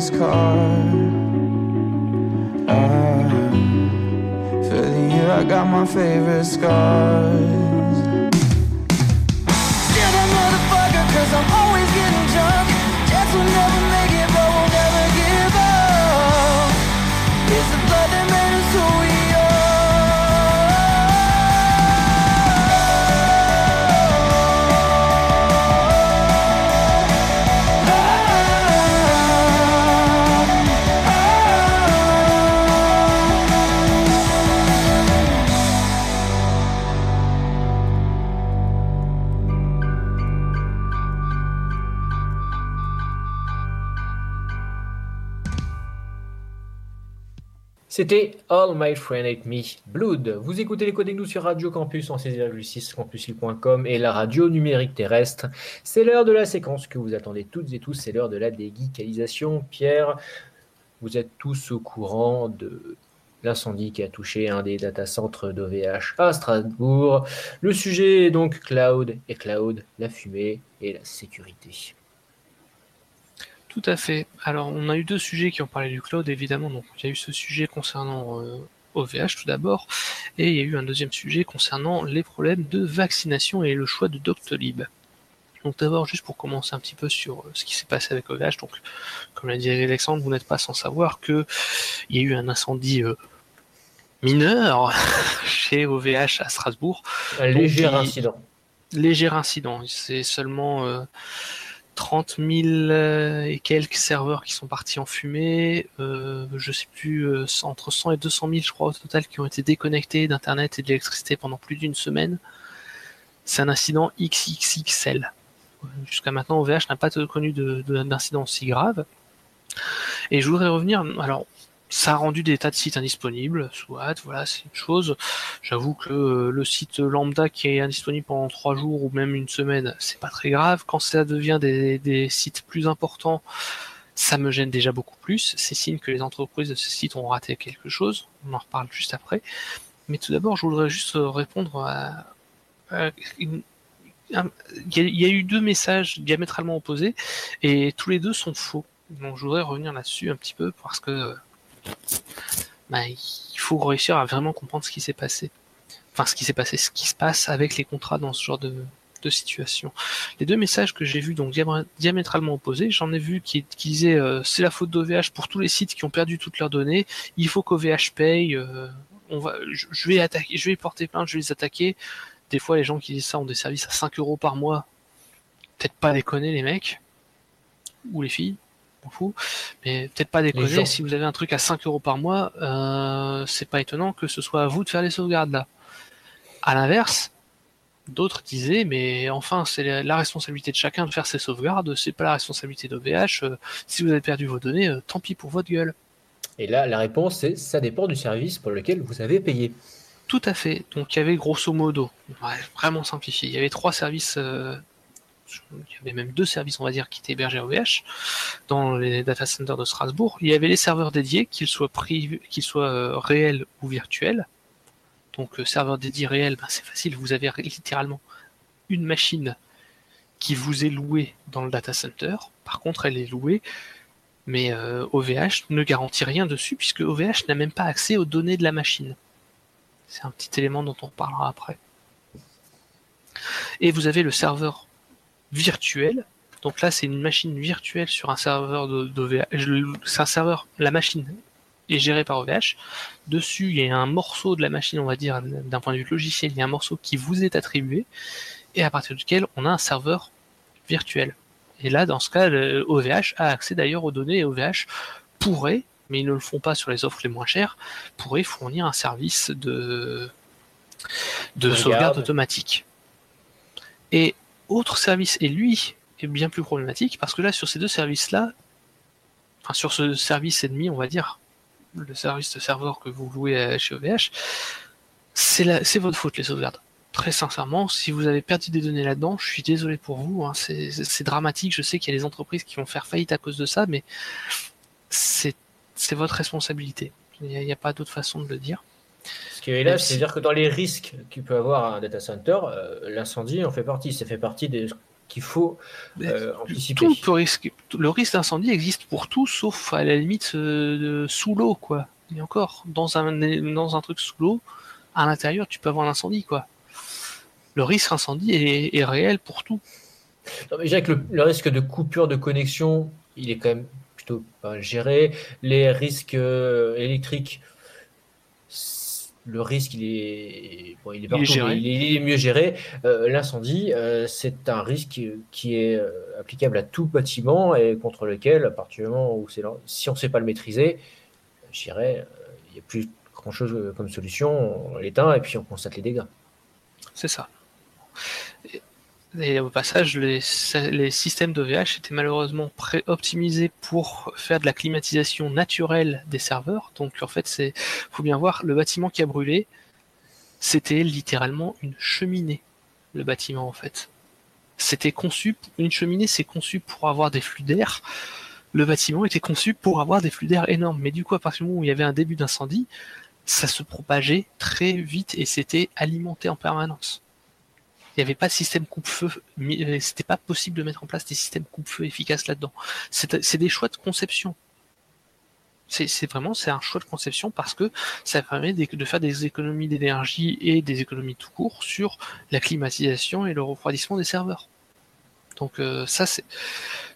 this card. I ah, feel you, I got my favorite scars. C'était All My Friend Hate Me Blood. Vous écoutez les codes nous sur Radio Campus en 16,6 campusil.com et la radio numérique terrestre. C'est l'heure de la séquence que vous attendez toutes et tous. C'est l'heure de la déguicalisation. Pierre, vous êtes tous au courant de l'incendie qui a touché un des data centres d'OVH à Strasbourg. Le sujet est donc cloud et cloud, la fumée et la sécurité. Tout à fait. Alors, on a eu deux sujets qui ont parlé du cloud, évidemment. Donc, il y a eu ce sujet concernant euh, OVH tout d'abord, et il y a eu un deuxième sujet concernant les problèmes de vaccination et le choix de Doctolib. Donc d'abord, juste pour commencer un petit peu sur euh, ce qui s'est passé avec OVH, donc comme l'a dit Alexandre, vous n'êtes pas sans savoir que il y a eu un incendie euh, mineur chez OVH à Strasbourg. Un léger incident. Léger incident. C'est seulement 30 000 euh, et quelques serveurs qui sont partis en fumée, euh, je sais plus, euh, entre 100 et 200 000 je crois au total qui ont été déconnectés d'Internet et de l'électricité pendant plus d'une semaine. C'est un incident XXXL. Jusqu'à maintenant, OVH n'a pas connu d'incident aussi grave. Et je voudrais revenir, alors ça a rendu des tas de sites indisponibles, soit, voilà, c'est une chose. J'avoue que euh, le site lambda qui est indisponible pendant trois jours ou même une semaine, c'est pas très grave. Quand ça devient des, sites plus importants, ça me gêne déjà beaucoup plus. C'est signe que les entreprises de ces sites ont raté quelque chose. On en reparle juste après. Mais tout d'abord, je voudrais juste répondre à, il y, a, eu deux messages diamétralement opposés et tous les deux sont faux. Donc je voudrais revenir là-dessus un petit peu parce que bah, il faut réussir à vraiment comprendre ce qui s'est passé. Enfin, ce qui s'est passé, ce qui se passe avec les contrats dans ce genre de, situation. Les deux messages que j'ai vus donc diamétralement opposés, j'en ai vu qui, disaient euh, c'est la faute d'OVH pour tous les sites qui ont perdu toutes leurs données, il faut qu'OVH paye, euh, on va, je, vais attaquer, je vais porter plainte, je vais les attaquer. Des fois, les gens qui disent ça ont des services à 5 euros par mois. Peut-être pas déconner les mecs ou les filles Mais peut-être pas déconner, si vous avez un truc à 5 euros par mois, euh, c'est pas étonnant que ce soit à vous de faire les sauvegardes là. À l'inverse, d'autres disaient, mais enfin, c'est la responsabilité de chacun de faire ses sauvegardes, c'est pas la responsabilité d'OVH. Euh, si vous avez perdu vos données, euh, tant pis pour votre gueule. Et là, la réponse, c'est ça dépend du service pour lequel vous avez payé. Tout à fait. Donc il y avait grosso modo, vraiment simplifié, il y avait trois services il y avait même deux services, on va dire, qui étaient hébergés à OVH dans les data centers de Strasbourg. Il y avait les serveurs dédiés, qu'ils soient, qu'ils soient euh, réels ou virtuels. Donc, euh, serveur dédié réel, ben, c'est facile. Vous avez littéralement une machine qui vous est louée dans le data center. Par contre, elle est louée, mais OVH euh, ne garantit rien dessus puisque OVH n'a même pas accès aux données de la machine. C'est un petit élément dont on parlera après. Et vous avez le serveur virtuel. Donc là, c'est une machine virtuelle sur un serveur d'OVH. C'est un serveur, la machine est gérée par OVH. Dessus, il y a un morceau de la machine, on va dire, d'un point de vue logiciel, il y a un morceau qui vous est attribué, et à partir duquel on a un serveur virtuel. Et là, dans ce cas, OVH a accès d'ailleurs aux données et OVH pourrait, mais ils ne le font pas sur les offres les moins chères, pourrait fournir un service de, de sauvegarde automatique. Et autre service, et lui est bien plus problématique, parce que là, sur ces deux services-là, enfin sur ce service ennemi, on va dire, le service de serveur que vous louez chez OVH, c'est votre faute les sauvegardes. Très sincèrement, si vous avez perdu des données là-dedans, je suis désolé pour vous, hein, c'est dramatique, je sais qu'il y a des entreprises qui vont faire faillite à cause de ça, mais c'est votre responsabilité. Il n'y a, pas d'autre façon de le dire. Ce qui est là, c'est-à-dire que dans les risques qu'il peut avoir un data center, euh, l'incendie en fait partie. Ça fait partie des, qu'il faut euh, anticiper. Tout peut risquer- le risque d'incendie existe pour tout, sauf à la limite euh, sous l'eau, quoi. Et encore, dans un, dans un truc sous l'eau, à l'intérieur, tu peux avoir un incendie, quoi. Le risque incendie est, est réel pour tout. Non, mais que le, le risque de coupure de connexion, il est quand même plutôt pas géré. Les risques électriques, le risque, il est, bon, il est partout, géré. il est, il est mieux géré. Euh, L'incendie, euh, c'est un risque qui est euh, applicable à tout bâtiment et contre lequel, à partir du moment où c'est là- si on ne sait pas le maîtriser, je dirais, il n'y a plus grand chose comme solution. On l'éteint et puis on constate les dégâts. C'est ça. Et, au passage, les, les systèmes d'OVH étaient malheureusement pré-optimisés pour faire de la climatisation naturelle des serveurs. Donc en fait, c'est faut bien voir, le bâtiment qui a brûlé, c'était littéralement une cheminée, le bâtiment en fait. C'était conçu, une cheminée c'est conçu pour avoir des flux d'air. Le bâtiment était conçu pour avoir des flux d'air énormes. Mais du coup, à partir du moment où il y avait un début d'incendie, ça se propageait très vite et c'était alimenté en permanence. Il n'y avait pas de système coupe-feu, euh, c'était pas possible de mettre en place des systèmes coupe-feu efficaces là-dedans. C'est des choix de conception. C'est vraiment c'est un choix de conception parce que ça permet de faire des économies d'énergie et des économies tout court sur la climatisation et le refroidissement des serveurs. Donc euh, ça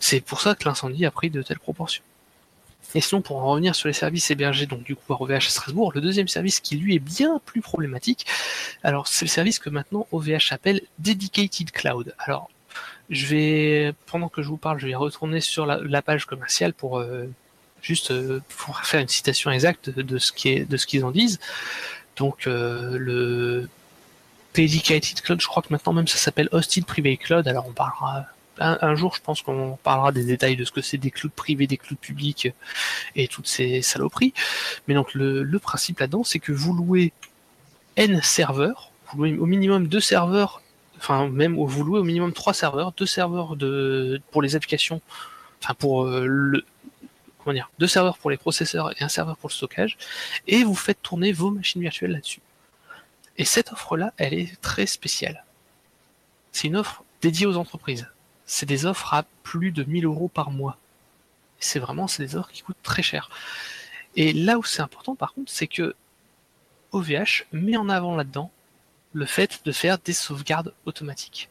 c'est pour ça que l'incendie a pris de telles proportions. Et sinon, pour en revenir sur les services hébergés, donc du coup par OVH à Strasbourg, le deuxième service qui lui est bien plus problématique, alors c'est le service que maintenant OVH appelle Dedicated Cloud. Alors, je vais, pendant que je vous parle, je vais retourner sur la, page commerciale pour euh, juste euh, pour faire une citation exacte de, de ce qui est de ce qu'ils en disent. Donc euh, le Dedicated Cloud, je crois que maintenant même ça s'appelle Hosted Private Cloud. Alors on parlera un, jour, je pense qu'on parlera des détails de ce que c'est des clouds privés, des clouds publics et toutes ces saloperies. Mais donc le, le principe là-dedans, c'est que vous louez N serveurs, vous louez au minimum deux serveurs, enfin même vous louez au minimum trois serveurs, deux serveurs de pour les applications, enfin pour euh, le comment dire, deux serveurs pour les processeurs et un serveur pour le stockage, et vous faites tourner vos machines virtuelles là-dessus. Et cette offre-là, elle est très spéciale. C'est une offre dédiée aux entreprises. C'est des offres à plus de 1000 euros par mois. C'est vraiment, c'est des offres qui coûtent très cher. Et là où c'est important, par contre, c'est que OVH met en avant là-dedans le fait de faire des sauvegardes automatiques.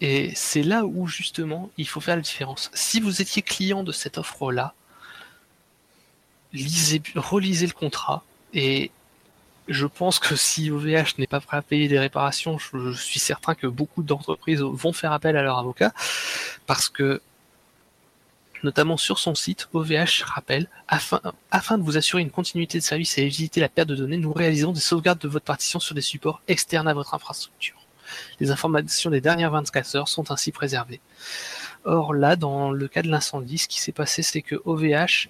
Et c'est là où justement il faut faire la différence. Si vous étiez client de cette offre-là, lisez, relisez le contrat et je pense que si OVH n'est pas prêt à payer des réparations, je, suis certain que beaucoup d'entreprises vont faire appel à leur avocat parce que notamment sur son site, OVH rappelle, afin, afin de vous assurer une continuité de service et éviter la perte de données, nous réalisons des sauvegardes de votre partition sur des supports externes à votre infrastructure. Les informations des dernières 24 heures sont ainsi préservées. Or là, dans le cas de l'incendie, ce qui s'est passé, c'est que OVH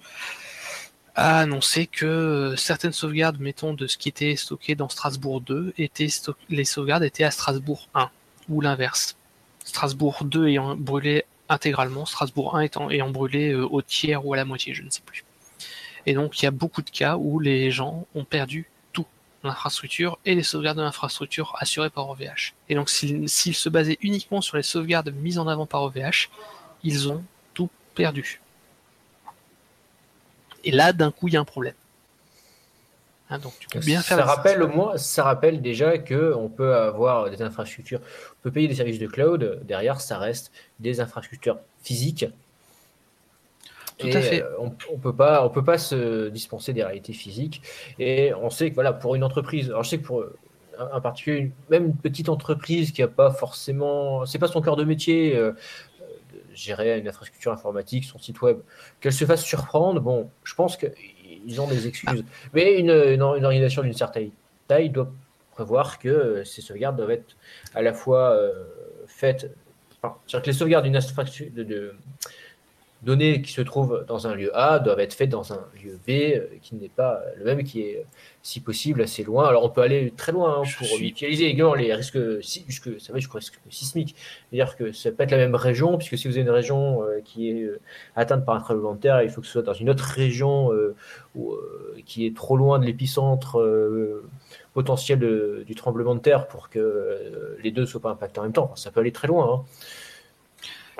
a annoncé que certaines sauvegardes, mettons, de ce qui était stocké dans Strasbourg 2, étaient les sauvegardes étaient à Strasbourg 1, ou l'inverse. Strasbourg 2 ayant brûlé intégralement, Strasbourg 1 étant, ayant brûlé euh, au tiers ou à la moitié, je ne sais plus. Et donc il y a beaucoup de cas où les gens ont perdu tout, l'infrastructure et les sauvegardes de l'infrastructure assurées par OVH. Et donc s'ils se basaient uniquement sur les sauvegardes mises en avant par OVH, ils ont tout perdu. Et là, d'un coup, il y a un problème. Hein, donc tu peux bien faire ça rappelle au moins, ça rappelle déjà que on peut avoir des infrastructures, on peut payer des services de cloud. Derrière, ça reste des infrastructures physiques. Tout Et, à fait. euh, on, on peut pas, on peut pas se dispenser des réalités physiques. Et on sait que voilà, pour une entreprise, alors je sais que pour un, particulier, même une petite entreprise qui a pas forcément, c'est pas son cœur de métier. euh, gérer une infrastructure informatique, son site web, qu'elle se fasse surprendre, bon, je pense qu'ils ont des excuses. Mais une, une, une organisation d'une certaine taille doit prévoir que ces sauvegardes doivent être à la fois euh, faites. enfin, c'est-à-dire que les sauvegardes d'une infrastructure, de, de- données qui se trouvent dans un lieu A doivent être faites dans un lieu B euh, qui n'est pas le même, qui est, si possible, assez loin. Alors, on peut aller très loin hein, pour suis- utiliser également les risques, jusque, ça va jusqu'au risque sismique. C'est-à-dire que ça peut être la même région, puisque si vous avez une région euh, qui est euh, atteinte par un tremblement de terre, il faut que ce soit dans une autre région euh, où, euh, qui est trop loin de l'épicentre euh, potentiel de- du tremblement de terre pour que euh, les deux ne soient pas impactés en même temps. Enfin, ça peut aller très loin. hein.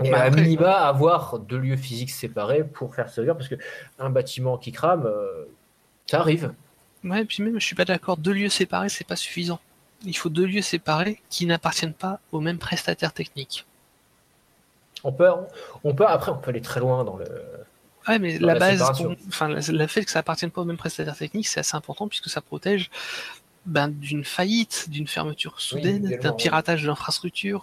Et Bah, à après- minima, avoir deux lieux physiques séparés pour faire ce parce que un bâtiment qui crame, euh, ça arrive. Ouais, et puis même, je suis pas d'accord. Deux lieux séparés, c'est pas suffisant. Il faut deux lieux séparés qui n'appartiennent pas au même prestataire technique. On peut, on peut, après, on peut aller très loin dans le. Ouais, mais la, la base, enfin, le fait que ça appartienne pas au même prestataire technique, c'est assez important puisque ça protège ben, d'une faillite, d'une fermeture soudaine, d'un piratage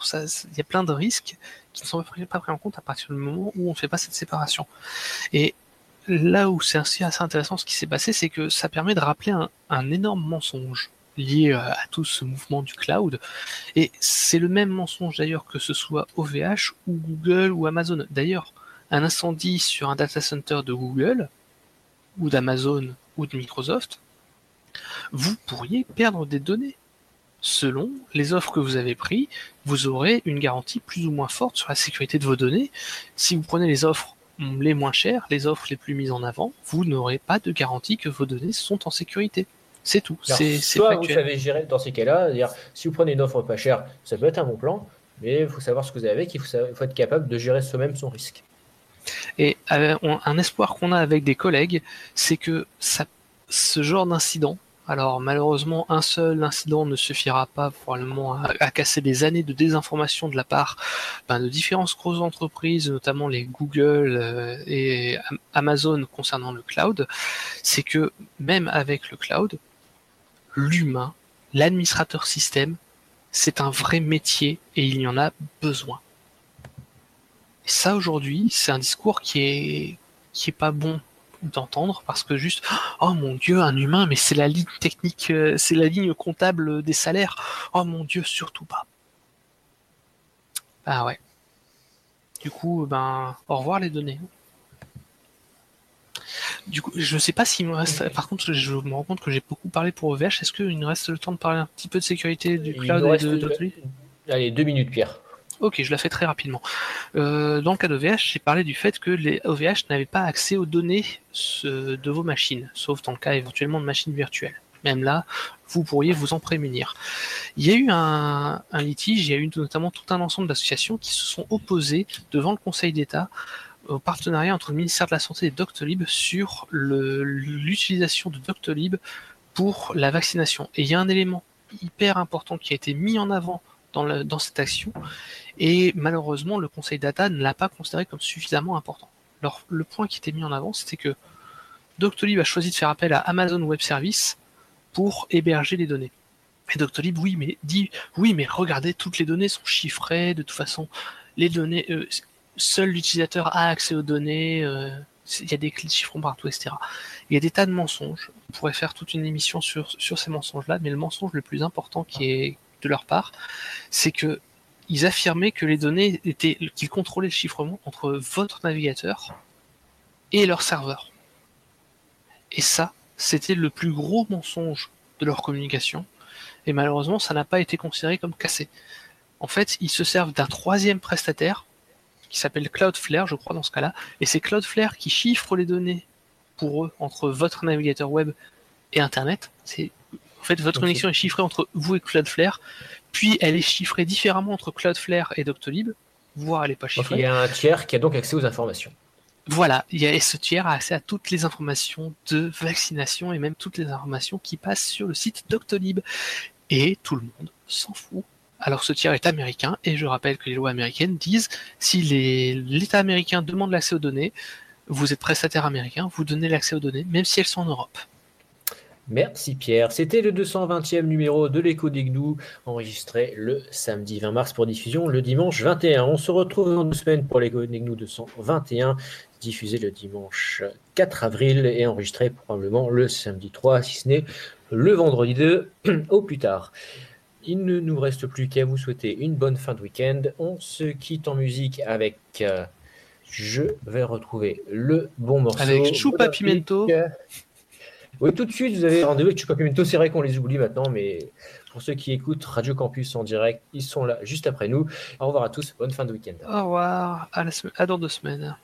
c'est- Il y a plein de risques qui ne sont pas pris, en compte à partir du moment où on ne fait pas cette séparation. Et là où c'est assez, assez intéressant ce qui s'est passé, c'est que ça permet de rappeler un, un énorme mensonge lié euh, à tout ce mouvement du cloud. Et c'est le même mensonge d'ailleurs que ce soit OVH ou Google ou Amazon. D'ailleurs, un incendie sur un data center de Google ou d'Amazon ou de Microsoft, vous pourriez perdre des données. Selon les offres que vous avez prises, vous aurez une garantie plus ou moins forte sur la sécurité de vos données. Si vous prenez les offres les moins chères, les offres les plus mises en avant, vous n'aurez pas de garantie que vos données sont en sécurité. C'est tout. C'est soit vous savez gérer dans ces cas-là, si vous prenez une offre pas chère, ça peut être un bon plan, mais il faut savoir ce que vous avez avec, il faut, faut être capable de gérer soi-même son risque. Et euh, on- un espoir qu'on a avec des collègues, c'est que ça, ce genre d'incident, alors malheureusement un seul incident ne suffira pas probablement à, casser des années de désinformation de la part ben, de différentes grosses entreprises, notamment les Google euh, et Am- Amazon concernant le cloud, c'est que même avec le cloud, l'humain, l'administrateur système, c'est un vrai métier et il y en a besoin. Et ça aujourd'hui, c'est un discours qui est qui est pas bon d'entendre parce que juste oh mon dieu un humain mais c'est la ligne technique euh, c'est la ligne comptable des salaires. Oh mon dieu surtout pas. Ah ouais. Du coup ben au revoir les données. Du coup je sais pas s'il me reste par contre je me rends compte que j'ai beaucoup parlé pour OVH est-ce qu'il nous reste le temps de parler un petit peu de sécurité du cloud et de Doctolib Allez, deux minutes, Pierre. Ok, je la fais très rapidement. Euh, dans le cas d'OVH, j'ai parlé du fait que les OVH n'avaient pas accès aux données de vos machines, sauf dans le cas éventuellement de machines virtuelles. Même là, vous pourriez vous en prémunir. Il y a eu un, litige, il y a eu notamment tout un ensemble d'associations qui se sont opposées devant le Conseil d'État au partenariat entre le ministère de la Santé et Doctolib sur l'utilisation de Doctolib pour la vaccination. Et il y a un élément hyper important qui a été mis en avant dans cette action, et malheureusement, le Conseil d'État ne l'a pas considéré comme suffisamment important. Alors, le point qui était mis en avant, c'était que Doctolib a choisi de faire appel à Amazon Web Services pour héberger les données. Et Doctolib, oui, mais dit, oui, mais regardez, toutes les données sont chiffrées, de toute façon, les données, euh, seul l'utilisateur a accès aux données, euh, il y a des chiffrement partout, etc. Il y a des tas de mensonges. On pourrait faire toute une émission sur, sur ces mensonges-là, mais le mensonge le plus important qui est de leur part, c'est que ils affirmaient que les données étaient, qu'ils contrôlaient le chiffrement entre votre navigateur et leur serveur. Et ça, c'était le plus gros mensonge de leur communication. Et malheureusement, ça n'a pas été considéré comme cassé. En fait, ils se servent d'un troisième prestataire qui s'appelle Cloudflare, je crois, dans ce cas-là. Et c'est Cloudflare qui chiffre les données pour eux entre votre navigateur web et Internet. C'est en fait votre connexion est chiffrée entre vous et Cloudflare, puis elle est chiffrée différemment entre Cloudflare et Doctolib, voire elle n'est pas Il chiffrée. y a un tiers qui a donc accès aux informations. Voilà, il y a ce tiers a accès à toutes les informations de vaccination et même toutes les informations qui passent sur le site Doctolib. Et tout le monde s'en fout. Alors ce tiers est américain et je rappelle que les lois américaines disent si l'État américain demande l'accès aux données, vous êtes prestataire américain, vous donnez l'accès aux données, même si elles sont en Europe. Merci Pierre. C'était le 220e numéro de l'écho des gnous, enregistré le samedi 20 mars pour diffusion le dimanche 21. On se retrouve dans deux semaines pour l'écho des gnous 221, diffusé le dimanche 4 avril et enregistré probablement le samedi 3, si ce n'est le vendredi 2 au plus tard. Il ne nous reste plus qu'à vous souhaiter une bonne fin de week-end. On se quitte en musique avec euh, je vais retrouver le bon morceau. Avec Chupa Pimento. musique. Oui, tout de suite, vous avez rendez-vous avec Chupa Pimento. C'est vrai qu'on les oublie maintenant, mais pour ceux qui écoutent Radio Campus en direct, ils sont là juste après nous. Au revoir à tous, bonne fin de week-end. Au revoir, à, la à dans deux semaines.